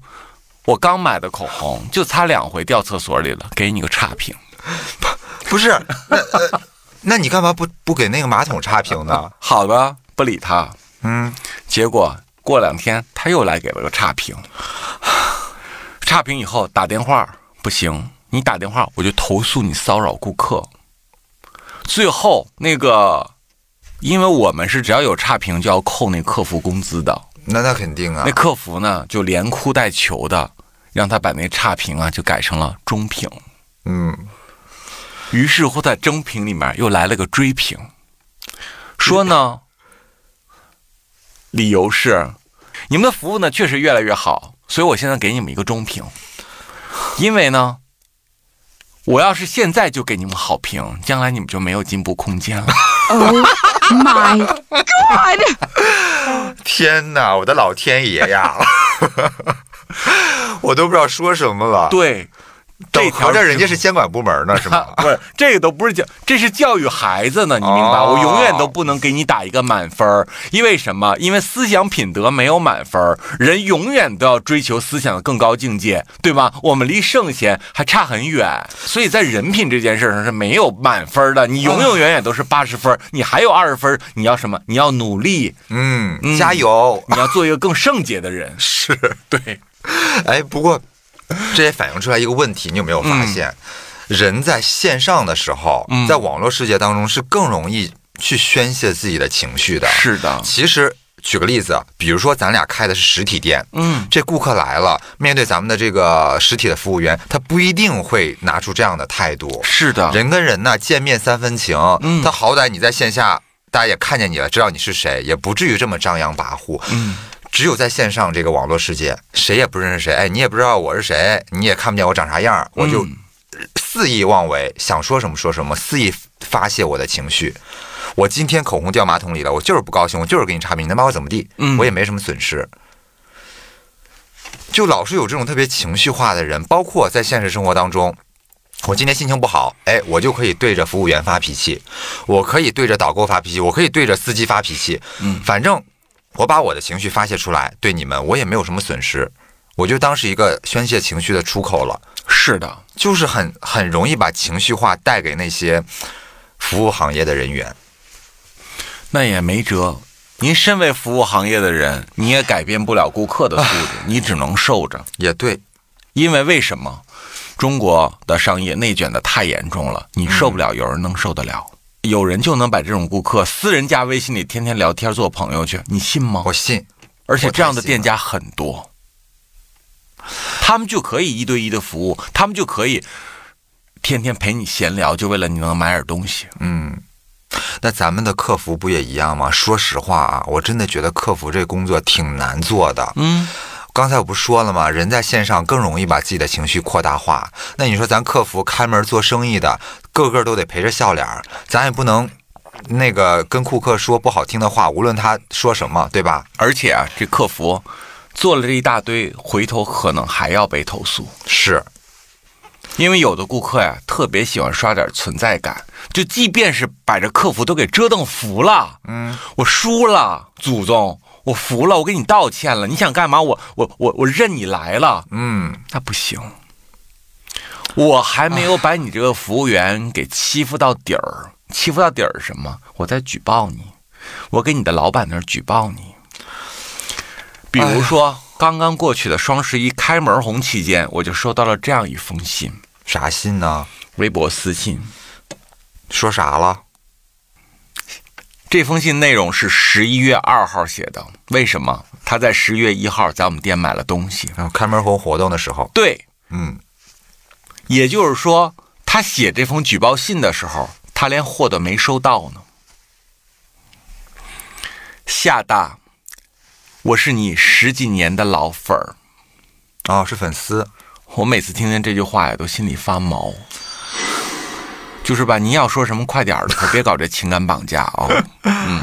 我刚买的口红就擦两回掉厕所里了，给你个差评。
不是，那那你干嘛不不给那个马桶差评呢？
好的，不理他。嗯，结果过两天他又来给了个差评。差评以后打电话不行，你打电话我就投诉你骚扰顾客。最后那个，因为我们是只要有差评就要扣那客服工资的，
那那肯定啊。
那客服呢就连哭带求的，让他把那差评啊就改成了中评。嗯。于是乎在征评里面又来了个追评，说呢，理由是你们的服务呢确实越来越好，所以我现在给你们一个中评，因为呢，我要是现在就给你们好评，将来你们就没有进步空间了。
Oh my god！
天哪，我的老天爷呀！我都不知道说什么了。，
对，这
等
条
合着人家是监管部门呢，是吗？
不是这个都不是教，这是教育孩子呢，你明白？
哦
我永远都不能给你打一个满分儿因为什么？因为思想品德没有满分人永远都要追求思想的更高境界，对吧？我们离圣贤还差很远，所以在人品这件事上是没有满分的，你永永远远都是八十分儿你还有二十分你要什么？你要努力，
嗯，
嗯
加油！
你要做一个更圣洁的人。
是，
对，
哎，不过 这也反映出来一个问题，你有没有发现，人在线上的时候，
嗯。
在网络世界当中是更容易去宣泄自己的情绪的。
是的，
其实举个例子，比如说咱俩开的是实体店，
嗯，
这顾客来了，面对咱们的这个实体的服务员，他不一定会拿出这样的态度。
是的，
人跟人呢，见面三分情，
嗯。
他好歹你在线下，大家也看见你了，知道你是谁，也不至于这么张扬跋扈。
嗯，
只有在线上这个网络世界，谁也不认识谁，哎，你也不知道我是谁，你也看不见我长啥样，我就
嗯
肆意妄为，想说什么说什么，肆意发泄我的情绪。我今天口红掉马桶里了，我就是不高兴，我就是给你差评，你能把我怎么地？
嗯
我也没什么损失。就老是有这种特别情绪化的人，包括在现实生活当中，我今天心情不好，哎，我就可以对着服务员发脾气，我可以对着导购发脾气，我可以对着司机发脾气，
嗯
反正我把我的情绪发泄出来，对你们我也没有什么损失，我就当是一个宣泄情绪的出口了。
是的，
就是很很容易把情绪化带给那些服务行业的人员。
那也没辙。您身为服务行业的人，你也改变不了顾客的素质，你只能受着。
也对，
因为为什么？中国的商业内卷的太严重了，你受不了，有人能受得了。有人就能把这种顾客私人加微信里天天聊天做朋友去，你信吗？
我信。
而且这样的店家很多，他们就可以一对一的服务，他们就可以天天陪你闲聊，就为了你能买点东西。
嗯，那咱们的客服不也一样吗？说实话啊，我真的觉得客服这工作挺难做的。
嗯，
刚才我不说了吗？人在线上更容易把自己的情绪扩大化。那你说咱客服开门做生意的，个个都得陪着笑脸儿，咱也不能那个跟顾客说不好听的话，无论他说什么，对吧？
而且啊，这客服做了这一大堆，回头可能还要被投诉。
是，
因为有的顾客呀，特别喜欢刷点存在感，就即便是把这客服都给折腾服了，
嗯，
我输了，祖宗，我服了，我给你道歉了，你想干嘛？我我我我认你来了，
嗯，
那不行，我还没有把你这个服务员给欺负到底儿，欺负到底儿什么？我在举报你，我给你的老板那儿举报你。比如说，刚刚过去的双十一开门红期间，我就收到了这样一封信，
啥信呢？
微博私信。
说啥了？
这封信内容是十一月二号写的，为什么？他在十月一号在我们店买了东西。
然后开门红活动的时候，
对，
嗯，
也就是说，他写这封举报信的时候，他连货都没收到呢。夏大，我是你十几年的老粉儿，
哦，是粉丝，
我每次听见这句话呀，都心里发毛。就是吧，您要说什么快点儿的，可 别搞这情感绑架啊、嗯，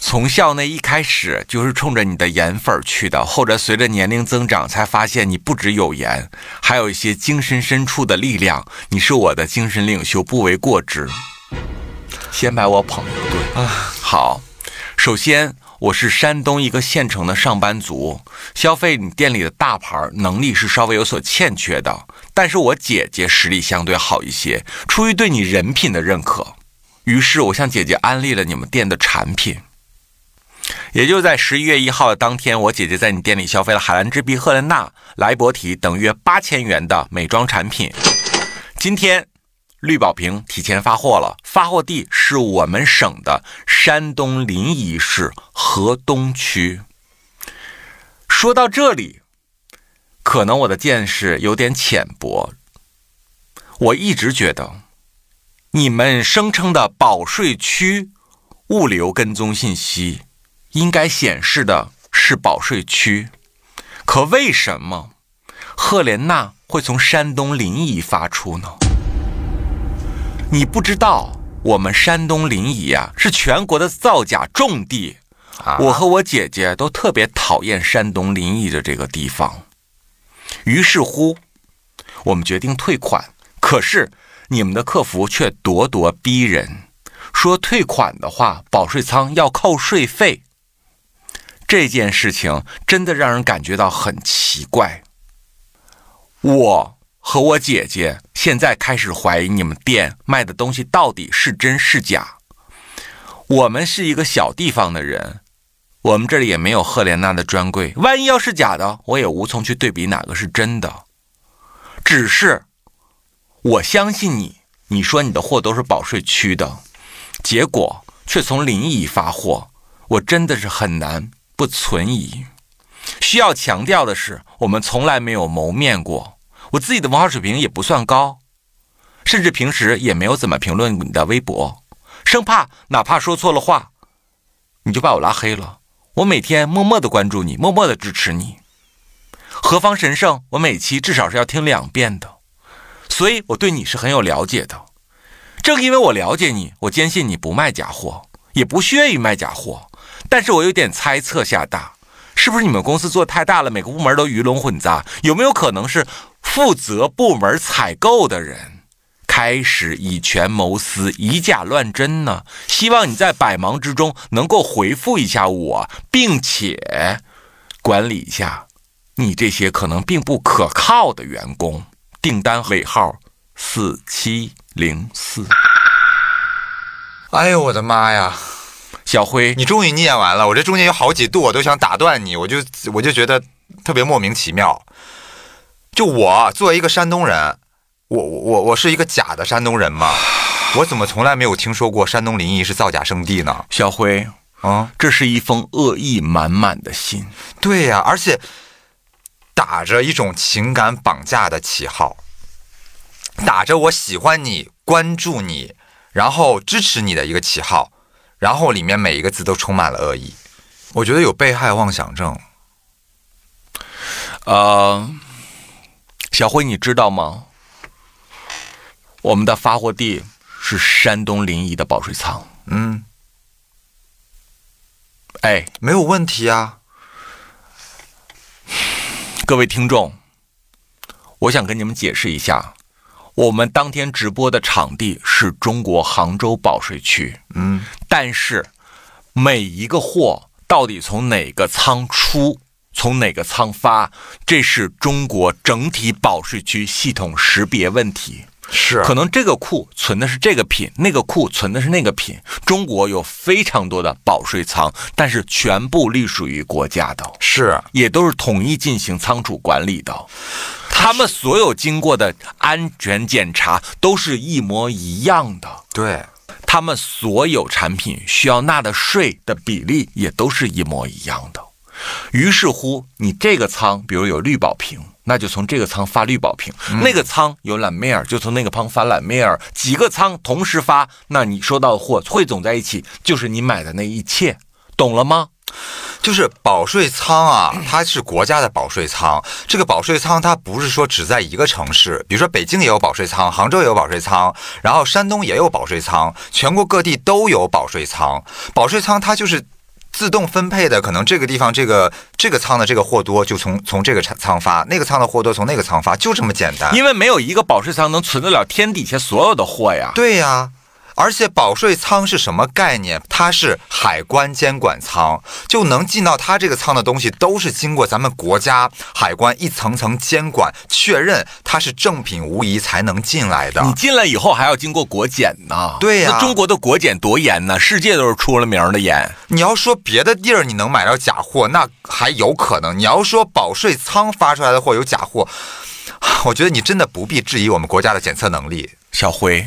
从校内一开始就是冲着你的颜粉儿去的，后者随着年龄增长，才发现你不只有颜，还有一些精神深处的力量。你是我的精神领袖，不为过之。先把我捧一顿。好，首先我是山东一个县城的上班族，消费你店里的大牌能力是稍微有所欠缺的，但是我姐姐实力相对好一些，出于对你人品的认可，于是我向姐姐安利了你们店的产品。也就在十一月一号的当天，我姐姐在你店里消费了海蓝之鼻、赫莲娜、莱伯缇等约八千元的美妆产品。今天，绿宝瓶提前发货了，发货地是我们省的山东临沂市河东区。说到这里，可能我的见识有点浅薄，我一直觉得，你们声称的保税区物流跟踪信息，应该显示的是保税区，可为什么赫莲娜会从山东临沂发出呢？你不知道，我们山东临沂啊是全国的造假重地。
啊
我和我姐姐都特别讨厌山东临沂的这个地方。于是乎，我们决定退款。可是你们的客服却咄咄逼人，说退款的话，保税仓要扣税费。这件事情真的让人感觉到很奇怪。我和我姐姐现在开始怀疑你们店卖的东西到底是真是假。我们是一个小地方的人，我们这里也没有赫莲娜的专柜，万一要是假的，我也无从去对比哪个是真的。只是我相信你，你说你的货都是保税区的，结果却从临沂发货，我真的是很难不存疑。需要强调的是，我们从来没有谋面过，我自己的文化水平也不算高，甚至平时也没有怎么评论你的微博，生怕哪怕说错了话，你就把我拉黑了。我每天默默的关注你，默默的支持你。何方神圣？我每期至少是要听两遍的，所以我对你是很有了解的。正因为我了解你，我坚信你不卖假货，也不屑于卖假货。但是我有点猜测下大，是不是你们公司做太大了，每个部门都鱼龙混杂？有没有可能是负责部门采购的人开始以权谋私、以假乱真呢？希望你在百忙之中能够回复一下我，并且管理一下你这些可能并不可靠的员工。订单尾号四七零四。
哎呦我的妈呀！
小辉，
你终于念完了，我这中间有好几度我都想打断你，我就我就觉得特别莫名其妙。就我作为一个山东人，我我我我是一个假的山东人吗？我怎么从来没有听说过山东临沂是造假圣地呢？
小辉，
啊、
这是一封恶意满满的信。
对呀、而且打着一种情感绑架的旗号，打着我喜欢你、关注你，然后支持你的一个旗号，然后里面每一个字都充满了恶意。我觉得有被害妄想症。
呃，小辉，你知道吗？我们的发货地是山东临沂的保税仓。
嗯，
哎，
没有问题啊。
各位听众，我想跟你们解释一下，我们当天直播的场地是中国杭州保税区，
嗯，
但是每一个货到底从哪个仓出，从哪个仓发，这是中国整体保税区系统识别问题。
是
可能这个库存的是这个品，那个库存的是那个品。中国有非常多的保税仓，但是全部隶属于国家的，
是
也都是统一进行仓储管理的。他们所有经过的安全检查都是一模一样的，
对，
他们所有产品需要纳的税的比例也都是一模一样的。于是乎，你这个仓，比如有绿宝瓶，那就从这个仓发绿宝瓶；那个仓有蓝面儿，就从那个仓发蓝面儿。几个仓同时发，那你收到的货汇总在一起，就是你买的那一切，懂了吗？
就是保税仓啊，它是国家的保税仓。这个保税仓它不是说只在一个城市，比如说北京也有保税仓，杭州也有保税仓，然后山东也有保税仓，全国各地都有保税仓。保税仓它就是。自动分配的，可能这个地方这个这个仓的这个货多，就从从这个仓发；那个仓的货多，从那个仓发，就这么简单。
因为没有一个保税仓能存得了天底下所有的货呀。
对呀、而且保税仓是什么概念？它是海关监管仓，就能进到它这个仓的东西，都是经过咱们国家海关一层层监管，确认它是正品无疑才能进来的。
你进来以后还要经过国检呢。
对呀
那中国的国检多严呢？世界都是出了名儿的严。
你要说别的地儿你能买到假货，那还有可能；你要说保税仓发出来的货有假货，我觉得你真的不必质疑我们国家的检测能力。
小辉，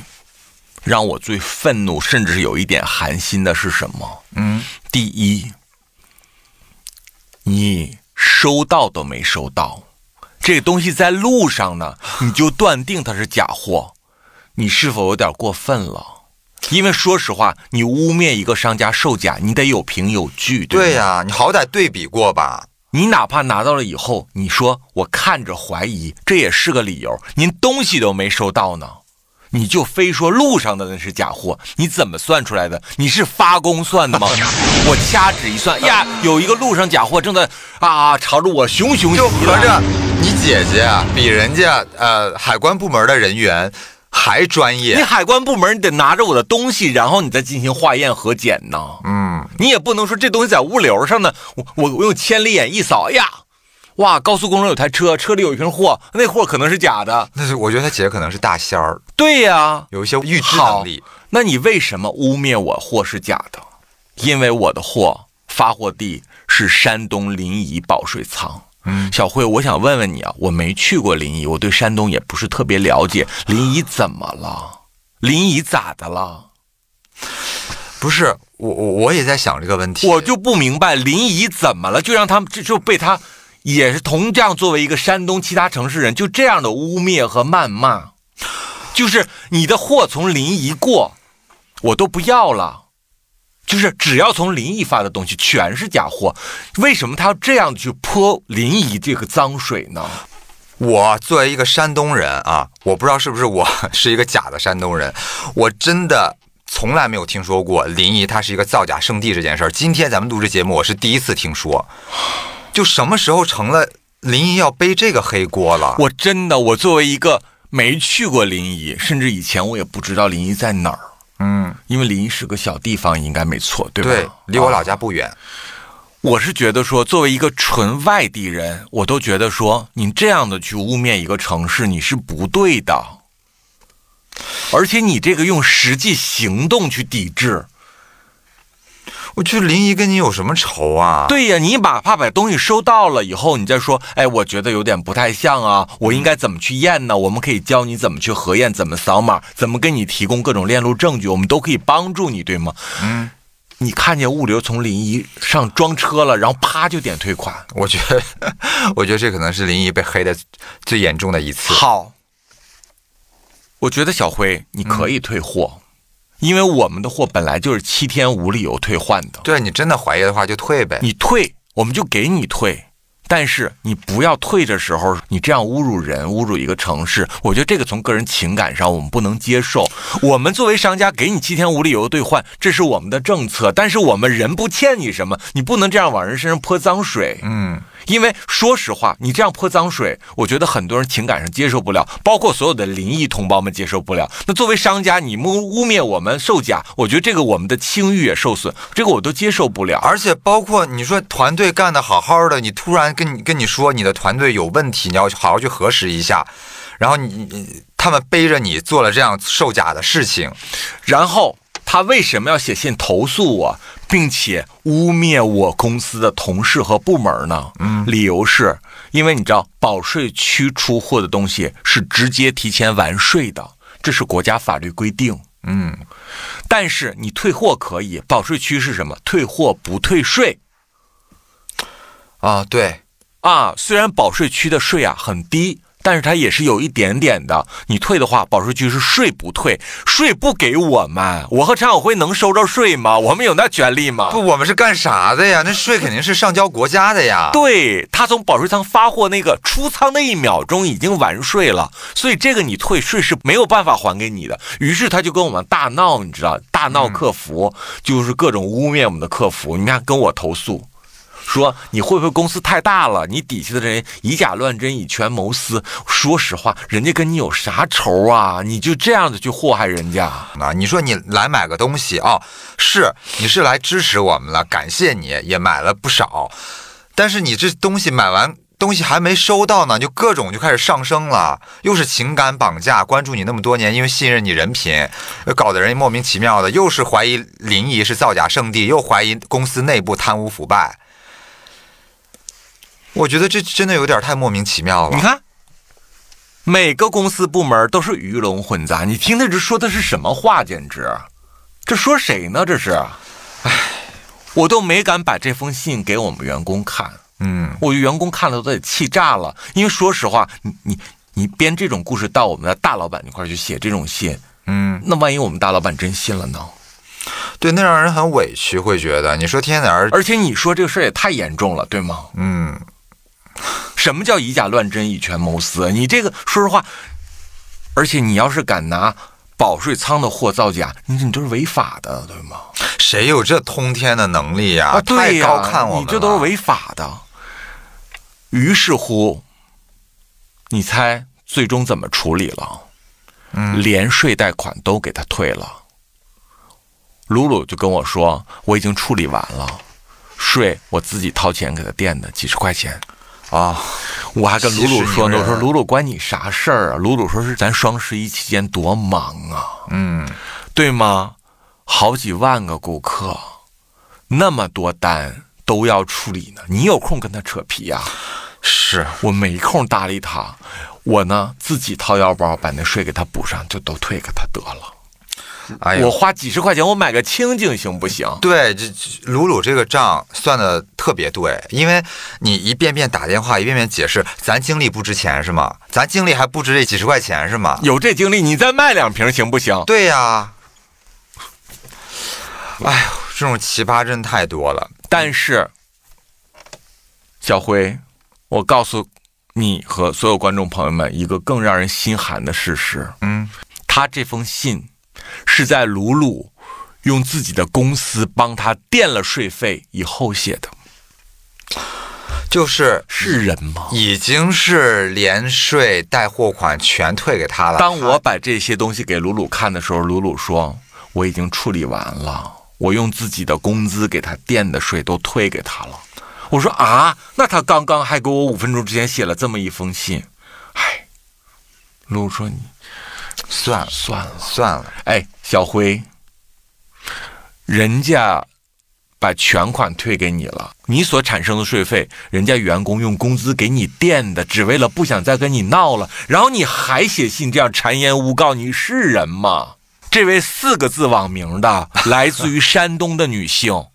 让我最愤怒，甚至是有一点寒心的是什么？
嗯，
第一，你收到都没收到，这个东西在路上呢，你就断定它是假货，你是否有点过分了？因为说实话，你污蔑一个商家售假，你得有凭有据，对
呀、你好歹对比过吧？
你哪怕拿到了以后，你说我看着怀疑，这也是个理由。您东西都没收到呢，你就非说路上的那是假货，你怎么算出来的？你是发功算的吗？我掐指一算，呀，有一个路上假货正在啊朝着我熊熊
就。合着你姐姐啊，比人家呃海关部门的人员还专业你。
海关部门你得拿着我的东西，然后你再进行化验核检呢。
嗯，
你也不能说这东西在物流上呢，我我我用千里眼一扫，哎呀，哇，高速公路有台车，车里有一瓶货，那货可能是假的。
那是我觉得他姐姐可能是大仙儿，
对呀、
有一些预知能力。，
那你为什么污蔑我货是假的？因为我的货发货地是山东临沂保税仓。
嗯，
小慧，我想问问你啊，我没去过临沂，我对山东也不是特别了解。临沂怎么了？临沂咋的了？
不是我我我也在想这个问题。
我就不明白临沂怎么了，就让他们就就被他也是同样作为一个山东其他城市人，就这样的污蔑和谩骂，就是你的货从临沂过，我都不要了。就是只要从临沂发的东西全是假货，为什么他要这样去泼临沂这个脏水呢？
我作为一个山东人啊，我不知道是不是我是一个假的山东人，我真的从来没有听说过临沂它是一个造假圣地这件事儿。今天咱们录制节目，我是第一次听说，就什么时候成了临沂要背这个黑锅了？
我真的，我作为一个没去过临沂，甚至以前我也不知道临沂在哪儿，
嗯，
因为临沂是个小地方，应该没错，对吧？
对，离我
啊
老家不远。
我是觉得说，作为一个纯外地人，我都觉得说，你这样的去污蔑一个城市，你是不对的。而且你这个用实际行动去抵制，
我去临沂跟你有什么仇啊？，
对呀，你哪怕把东西收到了以后，你再说，哎，我觉得有点不太像啊，我应该怎么去验呢？我们可以教你怎么去核验，怎么扫码，怎么给你提供各种链路证据，我们都可以帮助你，对吗？
嗯，
你看见物流从临沂上装车了，然后啪就点退款，
我觉得，我觉得这可能是临沂被黑的最严重的一次。
好，我觉得小辉你可以退货，因为我们的货本来就是七天无理由退换的。
对你真的怀疑的话，就退呗。
你退，我们就给你退。但是你不要退的时候，你这样侮辱人、侮辱一个城市，我觉得这个从个人情感上我们不能接受。我们作为商家给你七天无理由兑换，这是我们的政策，但是我们人不欠你什么，你不能这样往人身上泼脏水。
嗯，
因为说实话，你这样泼脏水，我觉得很多人情感上接受不了，包括所有的临沂同胞们接受不了。那作为商家，你污污蔑我们售假，我觉得这个我们的清誉也受损，这个我都接受不了。
而且包括你说团队干得好好的，你突然跟你跟你说你的团队有问题，你要好好去核实一下，然后你你他们背着你做了这样售假的事情，
然后他为什么要写信投诉我，并且污蔑我公司的同事和部门呢？嗯，理由是因为你知道保税区出货的东西是直接提前完税的，这是国家法律规定。
嗯，
但是你退货可以，保税区是什么？退货不退税
啊，对，
啊。虽然保税区的税啊很低，但是它也是有一点点的。你退的话，保税区是税不退，税不给我们。我和常晓辉能收着税吗？我们有那权利吗？
不，我们是干啥的呀？那税肯定是上交国家的呀。
对他从保税仓发货那个出仓那一秒钟已经完税了，所以这个你退税是没有办法还给你的。于是他就跟我们大闹，你知道，大闹客服，就是各种污蔑我们的客服。你看跟我投诉。说你会不会公司太大了？你底下的人以假乱真，以权谋私。说实话，人家跟你有啥仇啊？你就这样子去祸害人家？
啊，你说你来买个东西啊、是你是来支持我们了，感谢你也买了不少，但是你这东西买完。东西还没收到呢，就各种就开始上升了，又是情感绑架，关注你那么多年，因为信任你人品，搞得人莫名其妙的，又是怀疑临沂是造假圣地，又怀疑公司内部贪污腐败。我觉得这真的有点太莫名其妙了。
你看，每个公司部门都是鱼龙混杂，你听他这说的是什么话？简直，这说谁呢？这是，唉，我都没敢把这封信给我们员工看，
嗯，
我员工看了都得气炸了。因为说实话，你你你编这种故事到我们的大老板那块去写这种信，
嗯，
那万一我们大老板真信了呢？
对，那让人很委屈，会觉得你说天天在那儿，
而且你说这个事儿也太严重了，对吗？
嗯，
什么叫以假乱真、以权谋私？你这个说实话，而且你要是敢拿保税仓的货造假，你你这是违法的，对吗？
谁有这通天的能力呀？
啊，对
太，高看我们
你这都是违法的。于是乎，你猜最终怎么处理了？
嗯
连税贷款都给他退了。鲁鲁就跟我说，我已经处理完了，税我自己掏钱给他垫的，几十块钱。
啊，
我还跟鲁鲁说呢，我说鲁鲁关你啥事儿啊？鲁鲁说是咱双十一期间多忙啊，
嗯，
对吗？好几万个顾客，那么多单都要处理呢，你有空跟他扯皮呀、
是
我没空搭理他，我呢自己掏腰包把那税给他补上，就都退给他得了。
哎呀
我，花几十块钱，我买个清净行不行？
对，这这鲁鲁这个账算的特别对，因为你一遍遍打电话，一遍遍解释，咱精力不值钱是吗？咱精力还不值这几十块钱是吗？
有这精力，你再卖两瓶行不行？
对呀，哎呦，这种奇葩真太多了。
但是，小辉，我告诉你和所有观众朋友们一个更让人心寒的事实：
嗯，
他这封信是在鲁鲁用自己的公司帮他垫了税费以后写的，
就是
是人吗？
已经是连税带货款全退给他了。
当我把这些东西给鲁鲁看的时候，鲁鲁说我已经处理完了，我用自己的工资给他垫的税都退给他了。我说啊，那他刚刚还给我五分钟之前写了这么一封信，哎，鲁鲁说你
算了
算了，
算了，
哎，小辉，人家把全款退给你了，你所产生的税费，人家员工用工资给你垫的，只为了不想再跟你闹了，然后你还写信这样谗言诬告，你是人吗？这位四个字网名的，来自于山东的女性，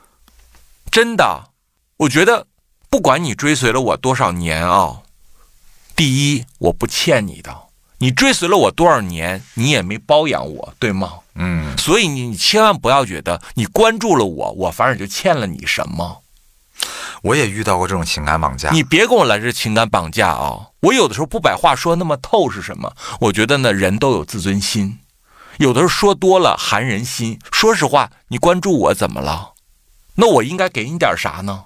真的，我觉得不管你追随了我多少年啊，第一，我不欠你的，你追随了我多少年，你也没包养我，对吗？
嗯，
所以你你千万不要觉得你关注了我，我反而就欠了你什么。
我也遇到过这种情感绑架。
你别跟我来这情感绑架啊！我有的时候不把话说那么透是什么？我觉得呢，人都有自尊心，有的时候说多了寒人心。说实话，你关注我怎么了？那我应该给你点啥呢？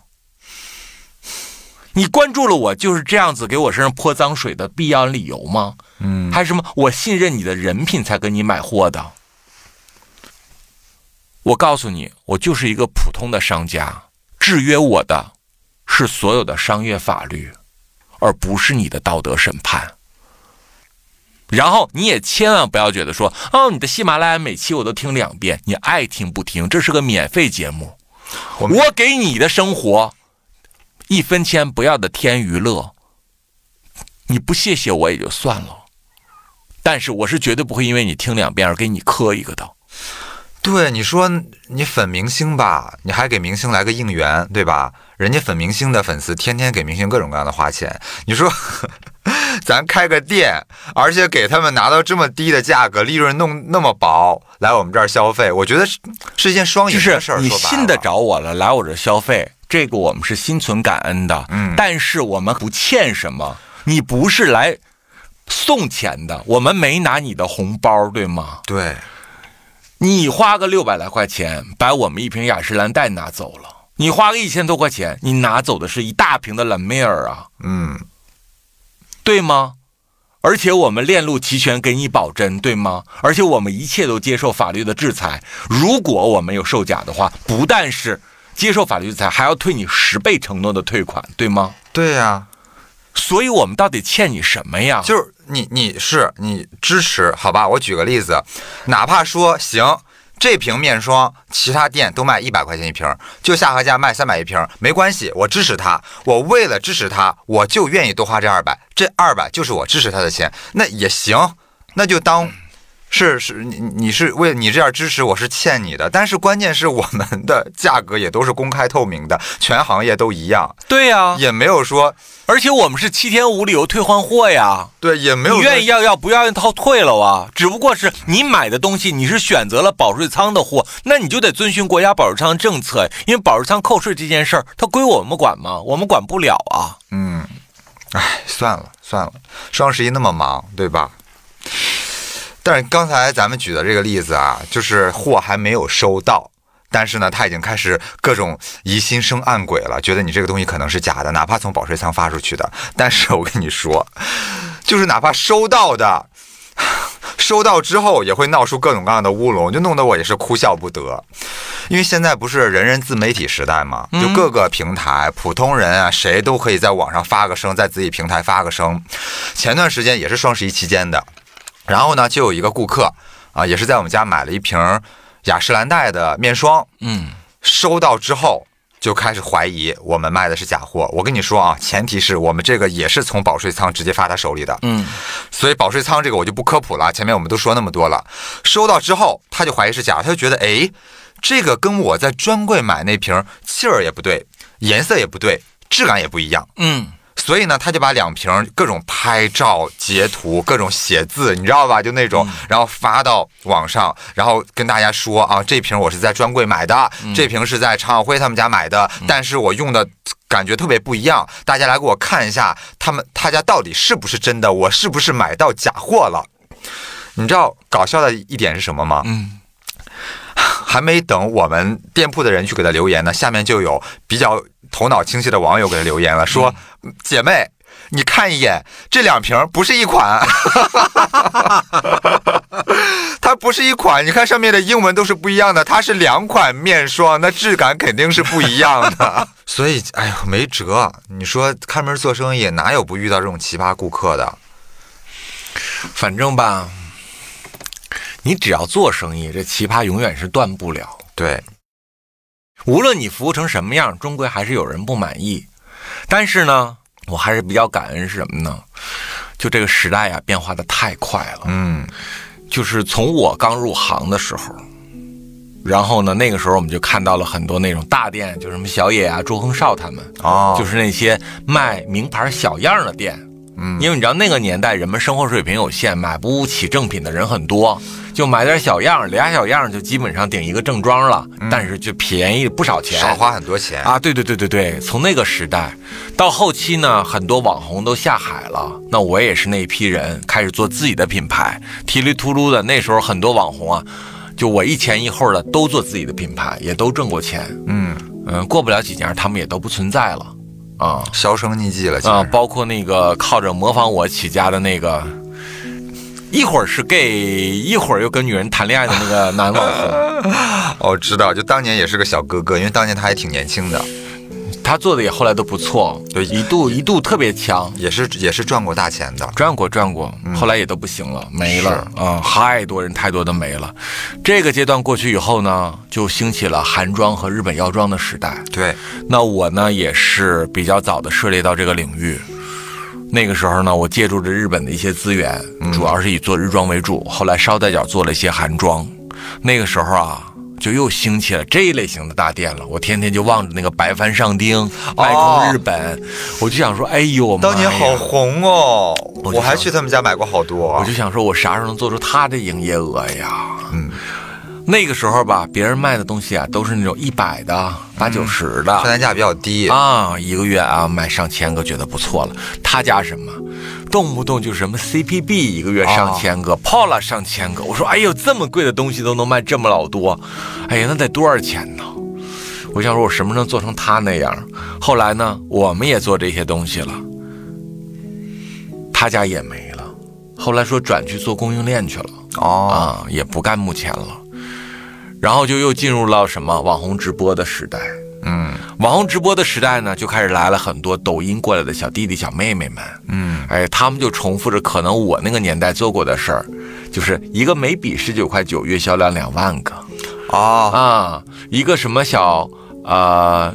你关注了我，就是这样子给我身上泼脏水的必要理由吗？
嗯，
还是什么？我信任你的人品才跟你买货的。我告诉你，我就是一个普通的商家，制约我的是所有的商业法律，而不是你的道德审判。然后你也千万不要觉得说，哦，你的喜马拉雅每期我都听两遍，你爱听不听，这是个免费节目，
我
我给你的生活一分钱不要的天娱乐，你不谢谢我也就算了，但是我是绝对不会因为你听两遍而给你磕一个的。
对你说，你粉明星吧，你还给明星来个应援，对吧？人家粉明星的粉丝天天给明星各种各样的花钱，你说 咱开个店，而且给他们拿到这么低的价格，利润弄那么薄，来我们这儿消费，我觉得是是一件双赢的事儿。
你信得着我了，来我这消费，这个我们是心存感恩的。
嗯
但是我们不欠什么，你不是来送钱的，我们没拿你的红包，对吗？
对，
你花个六百来块钱，把我们一瓶雅诗兰黛拿走了。你花个一千多块钱，你拿走的是一大瓶的兰梅尔啊，
嗯，
对吗？而且我们链路齐全，给你保真，对吗？而且我们一切都接受法律的制裁。如果我们有售假的话，不但是接受法律制裁，还要退你十倍承诺的退款，对吗？
对呀、
所以我们到底欠你什么呀？
就是你你是你支持好吧？我举个例子，哪怕说行，这瓶面霜其他店都卖一百块钱一瓶，就下河价卖三百一瓶，没关系，我支持他。我为了支持他，我就愿意多花这二百，这二百就是我支持他的钱，那也行，那就当是是，你你是为你这样支持，我是欠你的。但是关键是我们的价格也都是公开透明的，全行业都一样，
对呀、
也没有说
而且我们是七天无理由退换货呀。
对，也没有
你愿意要要，不愿意套退了啊。只不过是你买的东西，你是选择了保税仓的货，那你就得遵循国家保税仓政策，因为保税仓扣税这件事儿，它归我们管吗？我们管不了啊。
嗯，哎，算了算了，双十一那么忙，对吧？但刚才咱们举的这个例子啊，就是货还没有收到，但是呢，他已经开始各种疑心生暗鬼了，觉得你这个东西可能是假的，哪怕从保税仓发出去的。但是我跟你说，就是哪怕收到的。收到之后也会闹出各种各样的乌龙，就弄得我也是哭笑不得。因为现在不是人人自媒体时代嘛，就各个平台，普通人啊，谁都可以在网上发个声，在自己平台发个声。前段时间也是双十一期间的，然后呢，就有一个顾客啊，也是在我们家买了一瓶雅诗兰黛的面霜，
嗯，
收到之后就开始怀疑我们卖的是假货。我跟你说啊，前提是我们这个也是从保税仓直接发他手里的，
嗯，
所以保税仓这个我就不科普了，前面我们都说那么多了。收到之后他就怀疑是假，他就觉得哎，这个跟我在专柜买那瓶气儿也不对，颜色也不对，质感也不一样。
嗯，
所以呢，他就把两瓶各种拍照、截图、各种写字，你知道吧？就那种，然后发到网上，然后跟大家说啊，这瓶我是在专柜买的，这瓶是在常晓辉他们家买的，但是我用的感觉特别不一样，大家来给我看一下，他们他家到底是不是真的，我是不是买到假货了？你知道搞笑的一点是什么吗？
嗯，
还没等我们店铺的人去给他留言呢，下面就有比较头脑清晰的网友给他留言了，说：“姐妹，你看一眼，这两瓶不是一款，它不是一款，你看上面的英文都是不一样的，它是两款面霜，那质感肯定是不一样的。所以，哎呦，没辙。你说开门做生意，哪有不遇到这种奇葩顾客的？
反正吧，你只要做生意，这奇葩永远是断不了。
对，
无论你服务成什么样，终归还是有人不满意。但是呢，我还是比较感恩是什么呢？就这个时代呀、变化的太快了。
嗯，
就是从我刚入行的时候，然后呢，那个时候我们就看到了很多那种大店，就什么小野啊、朱恒少他们，
哦，
就是那些卖名牌小样的店。
嗯
因为你知道那个年代人们生活水平有限，买不起正品的人很多，就买点小样，俩小样就基本上顶一个正装了，但是就便宜不少钱，
少花很多钱。
啊，对对对对对，从那个时代到后期呢，很多网红都下海了，那我也是那一批人，开始做自己的品牌，提里秃噜的。那时候很多网红啊，就我一前一后的都做自己的品牌，也都挣过钱。
嗯，
嗯，过不了几年，他们也都不存在了啊
销声匿迹了，
啊。包括那个靠着模仿我起家的那个。一会儿是 gay，一会儿又跟女人谈恋爱的那个男网红，
哦，知道，就当年也是个小哥哥，因为当年他还挺年轻的，
他做的也后来都不错，
对
一度一度特别强。
也是也是赚过大钱的。
赚过赚过，后来也都不行了，没了啊、太多人太多的没了。这个阶段过去以后呢，就兴起了韩妆和日本药妆的时代。
对，
那我呢也是比较早的涉猎到这个领域。那个时候呢，我借助着日本的一些资源，主要是以做日妆为主，后来捎带脚做了一些韩妆。那个时候啊，就又兴起了这一类型的大店了。我天天就望着那个白帆上町、卖空日本，我就想说，哎呦，
当年好红哦，
我
我还去他们家买过好多。
我就想说，我啥时候能做出他的营业额呀？
嗯，
那个时候吧，别人卖的东西啊，都是那种一百的、八九十的。
客单价比较低，
啊，一个月啊卖上千个，觉得不错了。他家什么，动不动就什么 CPB 一个月上千个、，Pola 上千个。我说，哎呦，这么贵的东西都能卖这么老多，哎呀，那得多少钱呢？我想说，我什么时候能做成他那样？后来呢，我们也做这些东西了，他家也没了。后来说转去做供应链去了。
哦，
啊，也不干目前了。然后就又进入了什么网红直播的时代。
嗯
网红直播的时代呢，就开始来了很多抖音过来的小弟弟小妹妹们。
嗯，
哎，他们就重复着可能我那个年代做过的事儿，就是一个眉笔十九块九，月销量两万个
哦，
啊，一个什么小呃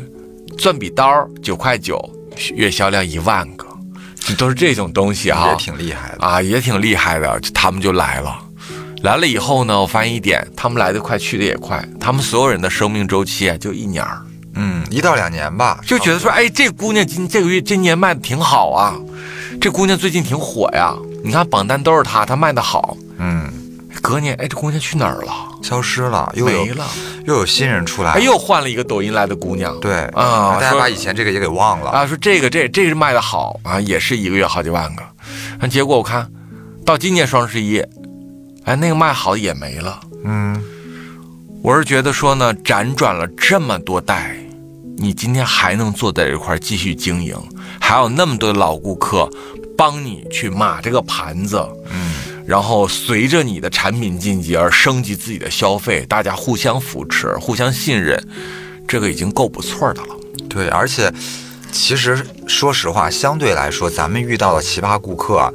钻笔刀九块九，月销量一万个，就都是这种东西啊，
也挺厉害的。
啊，也挺厉害的，他们就来了。来了以后呢，我发现一点，他们来的快，去的也快，他们所有人的生命周期啊，就一年儿，
嗯，一到两年吧，
就觉得说，哎，这姑娘今这个月今年卖的挺好啊，这姑娘最近挺火呀，你看榜单都是她，她卖的好。
嗯，
隔年，哎，这姑娘去哪儿了？
消失了，又
没了，
又有新人出来，
哎，又换了一个抖音来的姑娘。
对
啊，说
大家把以前这个也给忘了。
啊，说这个这这是卖的好啊，也是一个月好几万个，啊结果我看到今年双十一，哎，那个卖好的也没了。
嗯，
我是觉得说呢，辗转了这么多代，你今天还能坐在这块儿继续经营，还有那么多老顾客帮你去码这个盘子，
嗯，
然后随着你的产品晋级而升级自己的消费，大家互相扶持、互相信任，这个已经够不错的了。
对，而且其实说实话，相对来说，咱们遇到的奇葩顾客啊，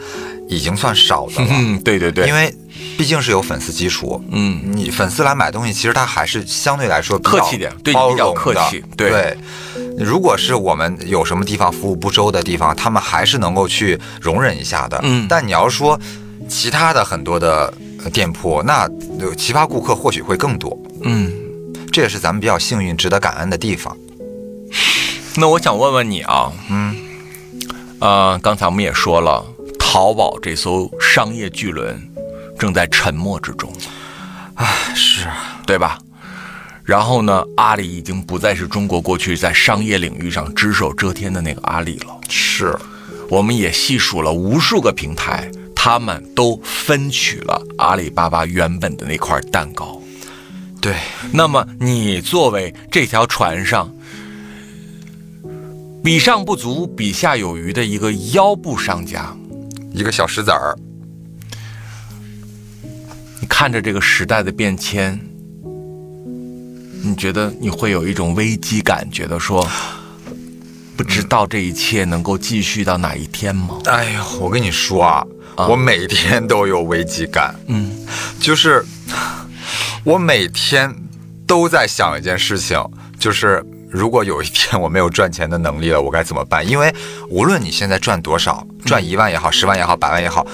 已经算少的了。
嗯，对对对，
因为毕竟是有粉丝基础，
嗯，
你粉丝来买东西，其实他还是相对来说
客气点对你比较
包容
客气对。
对，如果是我们有什么地方服务不周的地方，他们还是能够去容忍一下的。
嗯。
但你要说其他的很多的呃店铺，那呃奇葩顾客或许会更多，
嗯。
这也是咱们比较幸运、值得感恩的地方。
那我想问问你啊，
嗯，
呃，刚才我们也说了，淘宝这艘商业巨轮正在沉默之中，
是啊，
对吧？然后呢，阿里已经不再是中国过去在商业领域上只手遮天的那个阿里了。
是，
我们也细数了无数个平台，他们都分取了阿里巴巴原本的那块蛋糕。
对，
那么你作为这条船上比上不足、比下有余的一个腰部商家，
一个小石子儿，
你看着这个时代的变迁，你觉得你会有一种危机感，觉得说不知道这一切能够继续到哪一天吗？
哎呀，我跟你说啊，
啊
我每天都有危机感，
嗯，
就是我每天都在想一件事情，就是如果有一天我没有赚钱的能力了，我该怎么办？因为无论你现在赚多少，赚一万也好，十万也好，百万也好。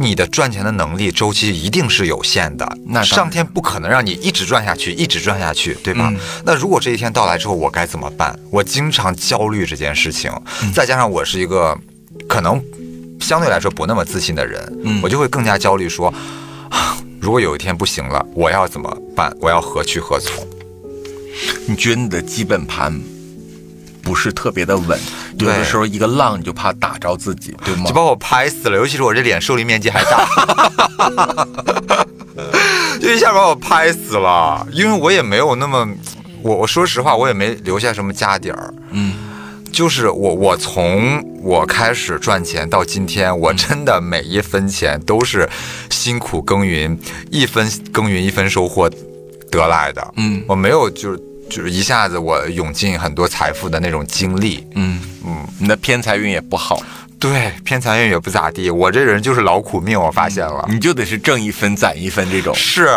你的赚钱的能力周期一定是有限的，
那
上天不可能让你一直赚下去，一直赚下去，对吧？
嗯
那如果这一天到来之后，我该怎么办？我经常焦虑这件事情，
嗯
再加上我是一个可能相对来说不那么自信的人，
嗯
我就会更加焦虑说，啊 如果有一天不行了，我要怎么办？我要何去何从？
你觉得你的基本盘不是特别的稳，有的时候一个浪你就怕打着自己，对吗
就？把我拍死了，尤其是我这脸受力面积还大，就一下把我拍死了。因为我也没有那么，我我说实话，我也没留下什么家底儿。
嗯，
就是我我从我开始赚钱到今天，我真的每一分钱都是辛苦耕耘，一分耕耘一分收获得来的。
嗯
我没有就是就是一下子我涌进很多财富的那种经历。
嗯嗯，你的偏财运也不好，
对，偏财运也不咋地，我这人就是劳苦命，我发现了。
你就得是挣一分攒一分这种。
是，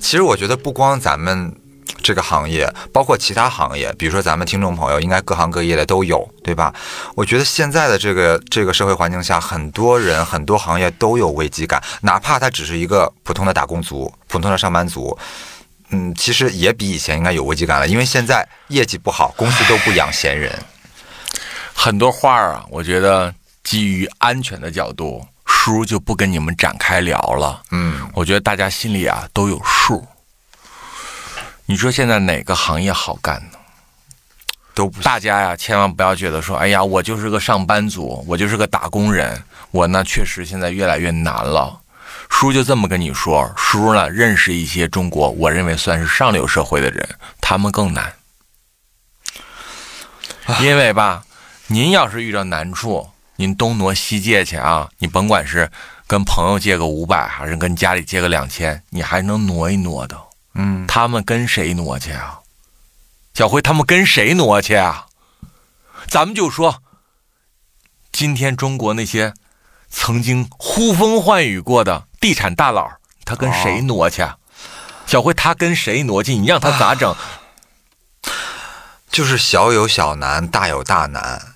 其实我觉得不光咱们这个行业，包括其他行业，比如说咱们听众朋友，应该各行各业的都有，对吧？我觉得现在的这个这个社会环境下，很多人很多行业都有危机感，哪怕他只是一个普通的打工族、普通的上班族。嗯，其实也比以前应该有危机感了，因为现在业绩不好，公司都不养闲人。
很多话儿啊，我觉得基于安全的角度，叔就不跟你们展开聊了。
嗯，
我觉得大家心里啊都有数。你说现在哪个行业好干呢？
都不
大家呀，千万不要觉得说，哎呀，我就是个上班族，我就是个打工人，我呢确实现在越来越难了。叔就这么跟你说，叔呢认识一些中国我认为算是上流社会的人，他们更难。因为吧，您要是遇到难处，您东挪西借去啊，你甭管是跟朋友借个五百，还是跟家里借个两千，你还能挪一挪的。
嗯，
他们跟谁挪去啊？小辉他们跟谁挪去啊？咱们就说，今天中国那些曾经呼风唤雨过的地产大佬，他跟谁挪去啊？小辉他跟谁挪去？你让他咋整？
就是小有小难，大有大难。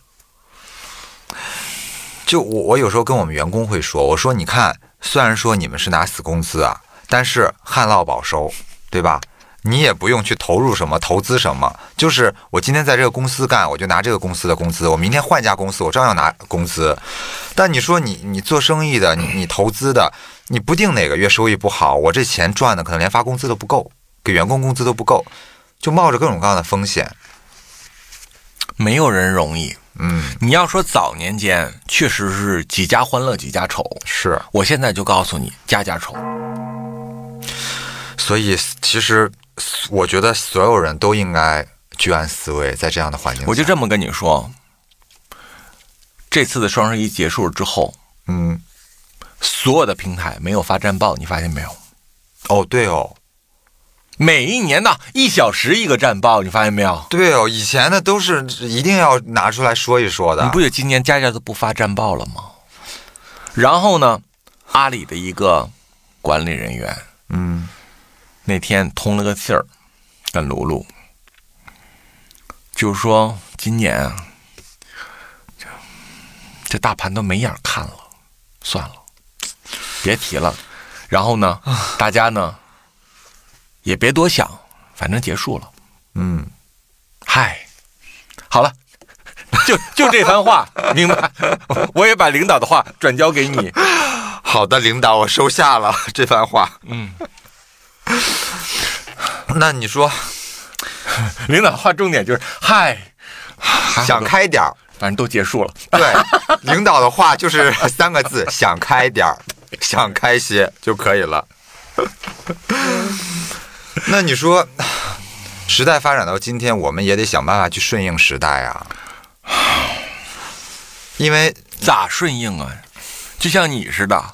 就我我有时候跟我们员工会说，我说你看虽然说你们是拿死工资啊，但是旱涝保收，对吧？你也不用去投入什么投资什么，就是我今天在这个公司干，我就拿这个公司的工资；我明天换家公司，我照样拿工资。但你说你你做生意的，你你投资的，你不定哪个月收益不好，我这钱赚的可能连发工资都不够，给员工工资都不够，就冒着各种各样的风险。
没有人容易。
嗯，
你要说早年间确实是几家欢乐几家愁，
是，
我现在就告诉你，家家愁。
所以其实我觉得所有人都应该居安思危，在这样的环境，
我就这么跟你说，这次的双十一结束之后，
嗯，
所有的平台没有发战报，你发现没有？
哦，对哦，
每一年的一小时一个战报，你发现没有？
对哦，以前的都是一定要拿出来说一说的
你，不觉得今年家家都不发战报了吗？然后呢，阿里的一个管理人员
嗯
那天通了个信儿，跟卢卢，就是说今年啊，这这大盘都没眼看了，算了，别提了。然后呢，大家呢也别多想，反正结束了。
嗯，
嗨，好了，就就这番话，明白？我也把领导的话转交给你。
好的，领导，我收下了这番话。
嗯，
那你说
领导的话重点就是嗨，
想开点儿，
反正都结束了。
对，领导的话就是 三个字：想开点儿，想开些就可以了。那你说，时代发展到今天，我们也得想办法去顺应时代啊，因为
咋顺应啊？就像你似的，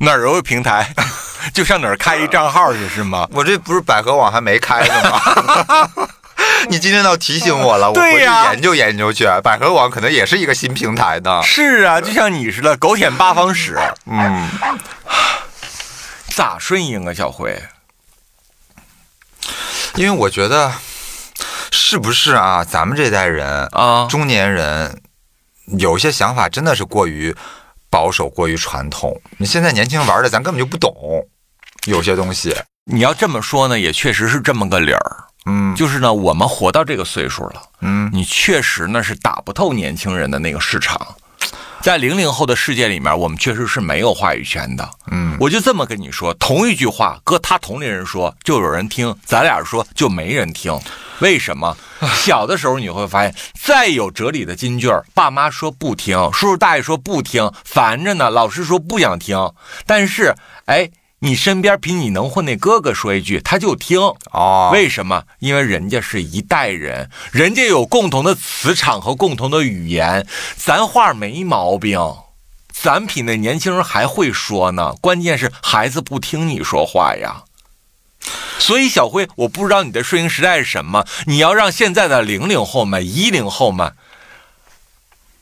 哪儿有平台，就上哪儿开一账号去是吗？
我这不是百合网还没开呢吗？你今天倒提醒我了，我回去研究研究去。百合网可能也是一个新平台呢。
是啊，就像你似的，狗舔八方屎，
嗯，
咋顺应啊？小辉，
因为我觉得是不是啊？咱们这代人
啊
中年人有一些想法真的是过于保守、过于传统。你现在年轻人玩的，咱根本就不懂，有些东西。
你要这么说呢，也确实是这么个理儿。
嗯
就是呢，我们活到这个岁数了，
嗯，
你确实呢是打不透年轻人的那个市场。在零零后的世界里面，我们确实是没有话语权的。
嗯，
我就这么跟你说，同一句话，搁他同龄人说就有人听，咱俩说就没人听。为什么？小的时候你会发现，再有哲理的金句儿，爸妈说不听，叔叔大爷说不听，烦着呢，老师说不想听。但是，哎，你身边比你能混那哥哥说一句，他就听。
哦，
为什么？因为人家是一代人，人家有共同的磁场和共同的语言，咱话没毛病，咱比那年轻人还会说呢。关键是孩子不听你说话呀。所以小辉，我不知道你的顺应时代是什么，你要让现在的零零后们、一零后们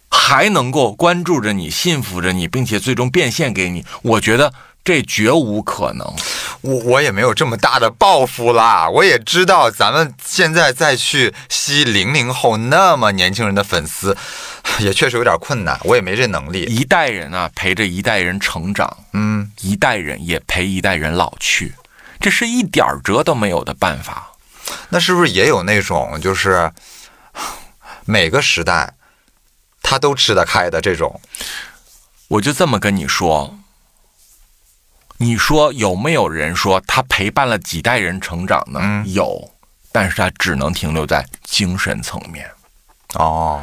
还能够关注着你、信服着你，并且最终变现给你，我觉得这绝无可能。
我我也没有这么大的抱负啦，我也知道咱们现在再去吸零零后那么年轻人的粉丝，也确实有点困难，我也没这能力。
一代人啊，陪着一代人成长，
嗯，
一代人也陪一代人老去，这是一点儿辙都没有的办法。
那是不是也有那种就是 每个时代他都吃得开的这种？
我就这么跟你说，你说有没有人说他陪伴了几代人成长呢？
嗯
有，但是他只能停留在精神层面。
哦，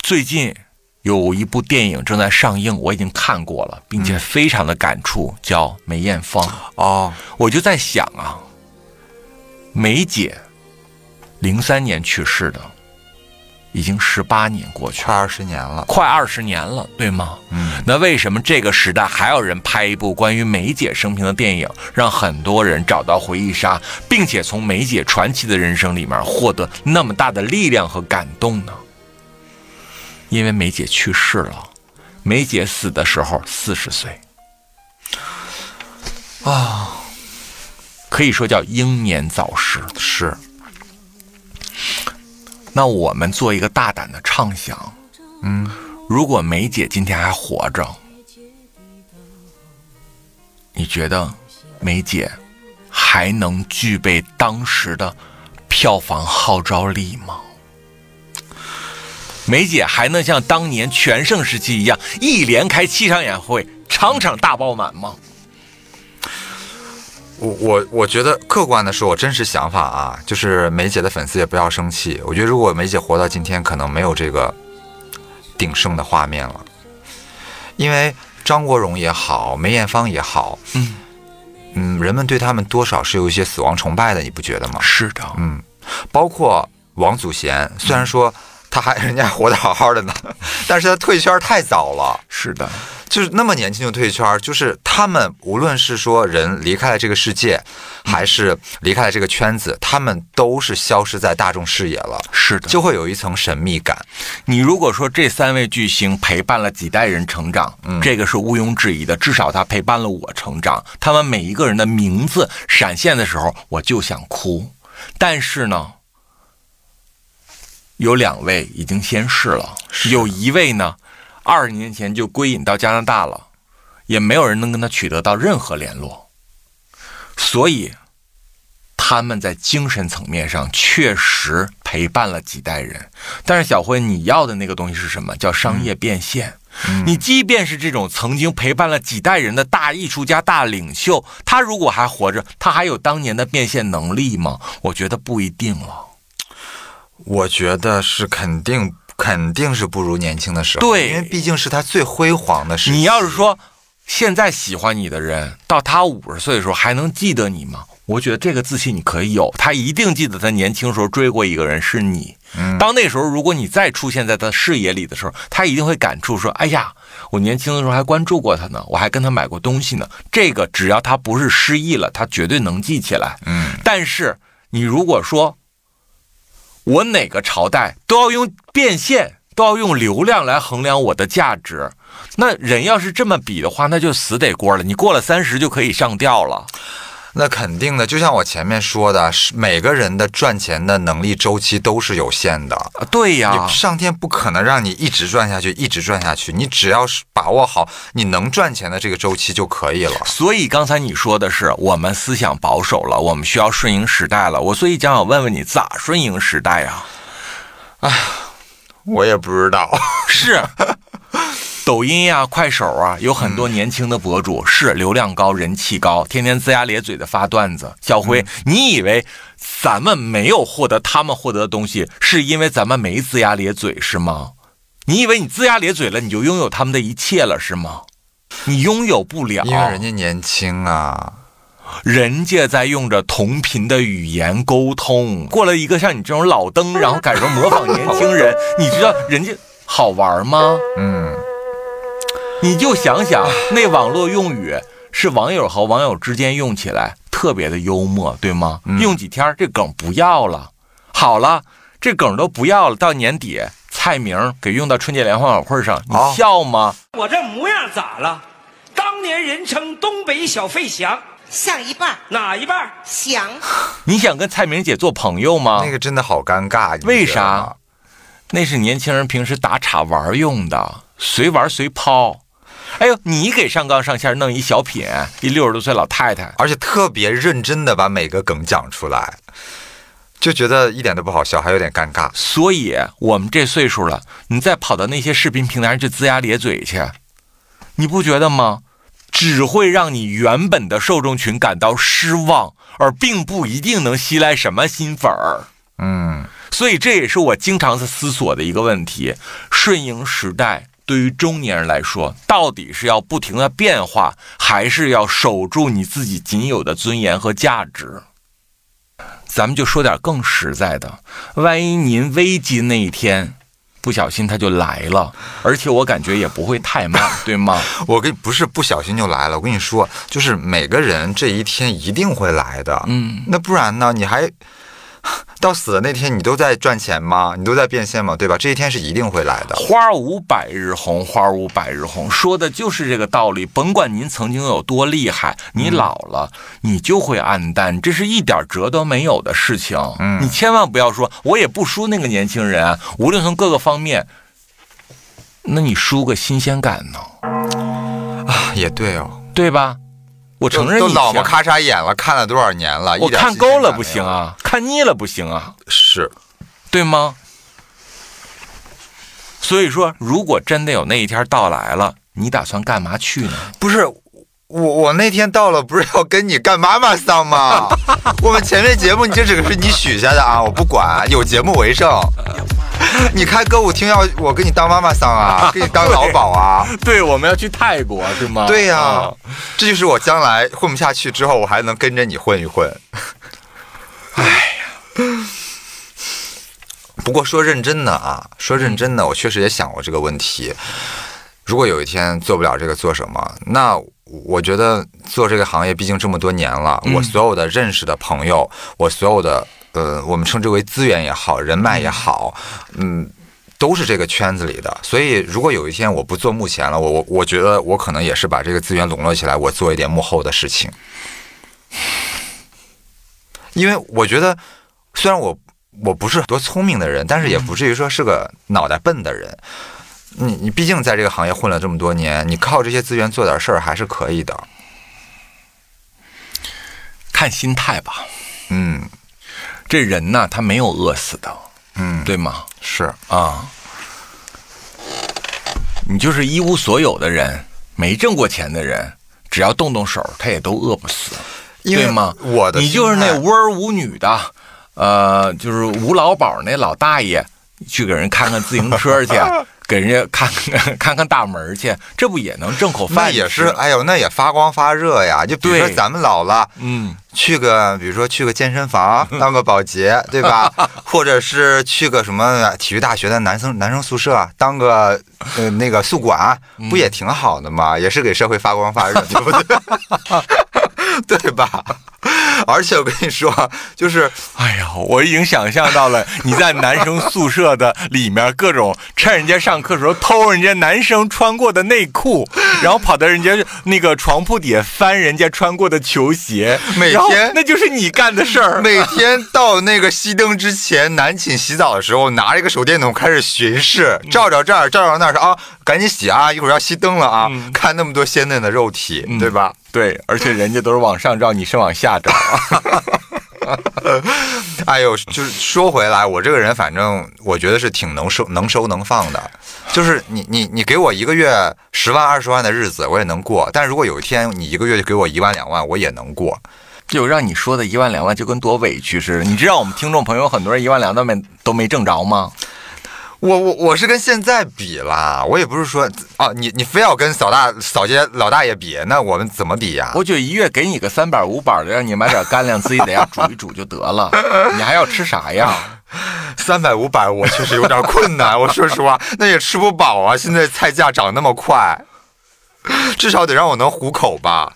最近有一部电影正在上映，我已经看过了，并且非常的感触，叫《梅艳芳》。
哦，
我就在想啊，梅姐零三年去世的，已经十八年过去了，
快二十年了。
快二十年了，对吗？
嗯，
那为什么这个时代还有人拍一部关于梅姐生平的电影，让很多人找到回忆杀，并且从梅姐传奇的人生里面获得那么大的力量和感动呢？因为梅姐去世了，梅姐死的时候四十岁，
啊，
可以说叫英年早逝。
是，
那我们做一个大胆的畅想，
嗯，
如果梅姐今天还活着，你觉得梅姐还能具备当时的票房号召力吗？梅姐还能像当年全盛时期一样，一连开七场演唱会，场场大爆满吗？
我我我觉得客观的说，我真实想法啊，就是梅姐的粉丝也不要生气。我觉得如果梅姐活到今天，可能没有这个鼎盛的画面了，因为张国荣也好，梅艳芳也好，
嗯
嗯，人们对他们多少是有一些死亡崇拜的，你不觉得吗？
是的，
嗯，包括王祖贤，虽然说他还 人家活得好好的呢，但是他退圈太早了。
是的，
就是那么年轻就退圈，就是他们无论是说人离开了这个世界，还是离开了这个圈子，他们都是消失在大众视野了，
是的。
就会有一层神秘感。
你如果说这三位巨星陪伴了几代人成长，这个是毋庸置疑的。至少他陪伴了我成长，他们每一个人的名字闪现的时候，我就想哭。但是呢，有两位已经先逝了，有一位呢，二十年前就归隐到加拿大了，也没有人能跟他取得到任何联络，所以他们在精神层面上确实陪伴了几代人。但是小辉，你要的那个东西是什么？叫商业变现。你即便是这种曾经陪伴了几代人的大艺术家、大领袖，他如果还活着，他还有当年的变现能力吗？我觉得不一定了。
我觉得是肯定肯定是不如年轻的时候，
对
因为毕竟是他最辉煌的时期。
你要是说现在喜欢你的人，到他五十岁的时候还能记得你吗？我觉得这个自信你可以有，他一定记得他年轻时候追过一个人是你。当那时候如果你再出现在他视野里的时候，他一定会感触说：“哎呀，我年轻的时候还关注过他呢，我还跟他买过东西呢。”这个只要他不是失忆了，他绝对能记起来。
嗯，
但是你如果说我哪个朝代都要用变现，都要用流量来衡量我的价值，那人要是这么比的话，那就死得锅了。你过了三十就可以上吊了。
那肯定的，就像我前面说的，是每个人的赚钱的能力周期都是有限的。
啊，对呀
你，上天不可能让你一直赚下去，一直赚下去。你只要是把握好你能赚钱的这个周期就可以了。
所以刚才你说的是我们思想保守了，我们需要顺应时代了。我所以讲，想问问你，咋顺应时代呀、
我也不知道，
是，抖音呀、快手啊，有很多年轻的博主，是流量高、人气高，天天龇牙咧嘴的发段子。小辉，你以为咱们没有获得他们获得的东西，是因为咱们没龇牙咧嘴是吗？你以为你龇牙咧嘴了，你就拥有他们的一切了是吗？你拥有不了，
因为人家年轻啊。
人家在用着同频的语言沟通，过了一个像你这种老登，然后改成模仿年轻人，你知道人家好玩吗？
嗯，
你就想想，那网络用语是网友和网友之间用起来特别的幽默，对吗？用几天这梗不要了，好了，这梗都不要了，到年底蔡明给用到春节联欢晚会上，你
哦
笑吗？
我这模样咋了？当年人称东北小费翔，
像一半
哪一半儿？
翔，
你想跟蔡明姐做朋友吗？
那个真的好尴尬。
为啥？那是年轻人平时打岔玩用的，随玩随抛。哎呦，你给上纲上线弄一小品，一六十多岁老太太，
而且特别认真的把每个梗讲出来，就觉得一点都不好笑，还有点尴尬。
所以我们这岁数了，你再跑到那些视频平台上去龇牙咧嘴去，你不觉得吗？只会让你原本的受众群感到失望，而并不一定能吸来什么新粉儿。
嗯，
所以这也是我经常在思索的一个问题：顺应时代对于中年人来说，到底是要不停的变化，还是要守住你自己仅有的尊严和价值？咱们就说点更实在的，万一您危机那一天不小心他就来了，而且我感觉也不会太慢，对吗？
我跟不是不小心就来了，我跟你说，就是每个人这一天一定会来的。
嗯，
那不然呢？你还到死的那天，你都在赚钱吗？你都在变现吗？对吧？这一天是一定会来的。
花无百日红，花无百日红，说的就是这个道理。甭管您曾经有多厉害，你老了，你就会暗淡，这是一点辙都没有的事情。
嗯
你千万不要说我也不输那个年轻人啊，无论从各个方面，那你输个新鲜感呢，
啊，也对哦。
对吧？我承认你
都老么咔嚓眼了，看了多少年了？
我看够了不行？啊，看腻了不行啊，
是，
对吗？所以说，如果真的有那一天到来了，你打算干嘛去呢？
不是我我那天到了，不是要跟你干妈妈桑吗？我们前面节目你这只是你许下的啊，我不管，有节目为证。你开歌舞厅要我给你当妈妈桑啊，给你当老鸨啊？
对，我们要去泰国是吗？
对呀、
啊
这就是我将来混不下去之后，我还能跟着你混一混。哎呀，不过说认真的啊，说认真的，我确实也想过这个问题。如果有一天做不了这个，做什么？那我觉得做这个行业，毕竟这么多年了，我所有的认识的朋友，我所有的呃，我们称之为资源也好，人脉也好，嗯，都是这个圈子里的。所以，如果有一天我不做幕前了，我我我觉得我可能也是把这个资源笼络起来，我做一点幕后的事情。因为我觉得，虽然我我不是多聪明的人，但是也不至于说是个脑袋笨的人。你你毕竟在这个行业混了这么多年，你靠这些资源做点事儿还是可以的。
看心态吧。
嗯
这人呐，他没有饿死的，
嗯，
对吗？
是
啊，你就是一无所有的人，没挣过钱的人，只要动动手，他也都饿不死，对吗？
我的
你就是那无儿无女的，呃，就是无老保那老大爷，去给人看看自行车去，给人家看看 看看大门去，这不也能挣口饭？
那也是，哎呦，那也发光发热呀。就比如说咱们老了，
嗯，
去个，比如说去个健身房 当个保洁，对吧？或者是去个什么体育大学的男生男生宿舍当个呃那个宿管，不也挺好的吗？也是给社会发光发热，对不对？对吧？而且我跟你说，就是
哎呀，我已经想象到了你在男生宿舍的里面各种趁人家上课的时候偷人家男生穿过的内裤，然后跑到人家那个床铺底下翻人家穿过的球鞋，
每天
那就是你干的事儿。
每天到那个熄灯之前，男寝洗澡的时候，拿着一个手电筒开始巡视，照照这儿，照照那儿，说啊，赶紧洗啊，一会儿要熄灯了啊！看那么多鲜嫩的肉体，对吧？
对，而且人家都是往上照，你是往下照。
哎呦，就是说回来，我这个人反正我觉得是挺能收、能收能放的。就是你你你给我一个月十万二十万的日子，我也能过。但如果有一天你一个月就给我一万两万，我也能过。
就让你说的一万两万，就跟多委屈似的。你知道我们听众朋友很多人一万两万都没都没挣着吗？
我我我是跟现在比啦，我也不是说啊，你你非要跟扫大扫街老大爷比，那我们怎么比呀？
我就一月给你个三百五百的，让你买点干粮，自己在家煮一煮就得了。你还要吃啥呀？
三百五百，我确实有点困难。我说实话，那也吃不饱啊。现在菜价涨那么快，至少得让我能糊口吧。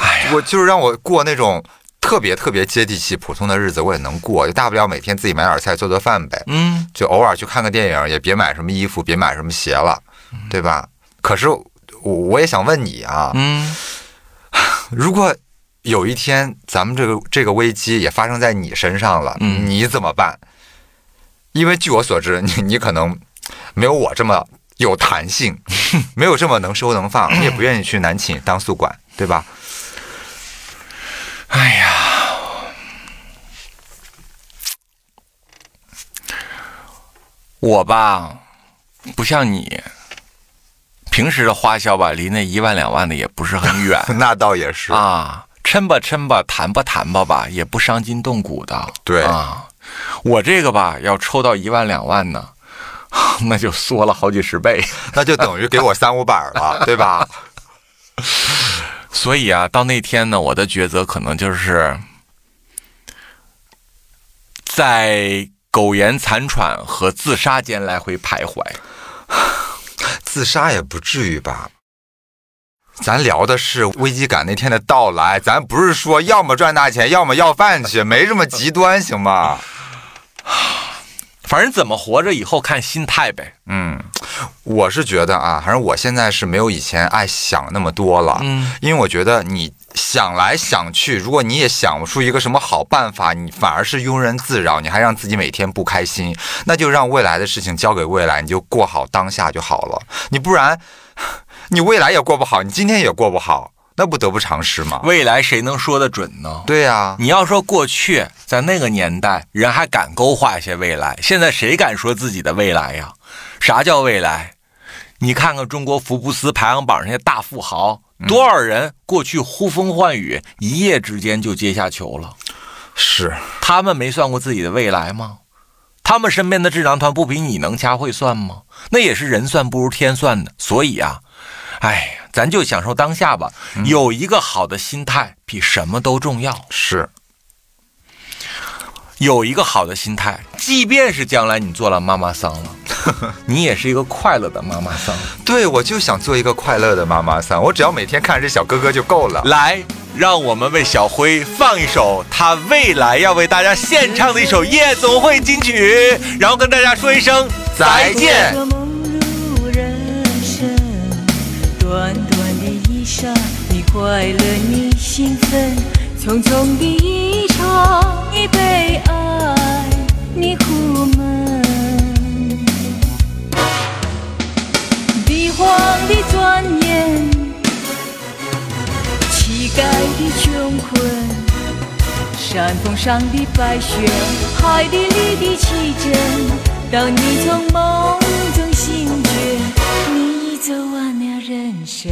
哎呀，
我就是让我过那种特别特别接地气、普通的日子，我也能过。就大不了每天自己买点菜做做饭呗。
嗯，
就偶尔去看个电影，也别买什么衣服，别买什么鞋了，对吧？可是我我也想问你啊，
嗯，
如果有一天咱们这个这个危机也发生在你身上了，
嗯
你怎么办？因为据我所知，你你可能没有我这么有弹性，没有这么能收能放，你也不愿意去南寝当宿管，对吧？
哎呀，我吧，不像你，平时的花销吧，离那一万两万的也不是很远
那倒也是，
啊。抻吧抻吧，弹吧弹吧吧，也不伤筋动骨的。
对
啊，我这个吧，要抽到一万两万呢，那就缩了好几十倍。
那就等于给我三五百了，对吧？
所以啊，到那天呢，我的抉择可能就是在苟延残喘和自杀间来回徘徊。
自杀也不至于吧？咱聊的是危机感那天的到来，咱不是说要么赚大钱，要么要饭去，没这么极端，行吗？
反正怎么活着，以后看心态呗。
嗯，我是觉得啊，反正我现在是没有以前爱想那么多了。
嗯，
因为我觉得你想来想去，如果你也想不出一个什么好办法，你反而是庸人自扰，你还让自己每天不开心，那就让未来的事情交给未来，你就过好当下就好了。你不然，你未来也过不好，你今天也过不好。那不得不偿失吗？
未来谁能说得准呢？
对呀、
你要说过去在那个年代，人还敢勾画一些未来，现在谁敢说自己的未来呀？啥叫未来？你看看中国福布斯排行榜上那些大富豪，多少人过去呼风唤雨，一夜之间就阶下囚了。
是
他们没算过自己的未来吗？他们身边的智囊团不比你能掐会算吗？那也是人算不如天算的。所以啊，哎呀，咱就享受当下吧。有一个好的心态比什么都重要。
是，
有一个好的心态，即便是将来你做了妈妈桑了，你也是一个快乐的妈妈桑。
对我就想做一个快乐的妈妈桑，我只要每天看着这小哥哥就够了。
来，让我们为小辉放一首他未来要为大家献唱的一首夜总会金曲，然后跟大家说一声再见。
短短的一生，你快乐，你兴奋，匆匆的一场，你被爱，你苦闷。帝皇的尊严，乞丐的穷困。山峰上的白雪，海底里的奇珍。当你从梦中醒觉，你已走完人生。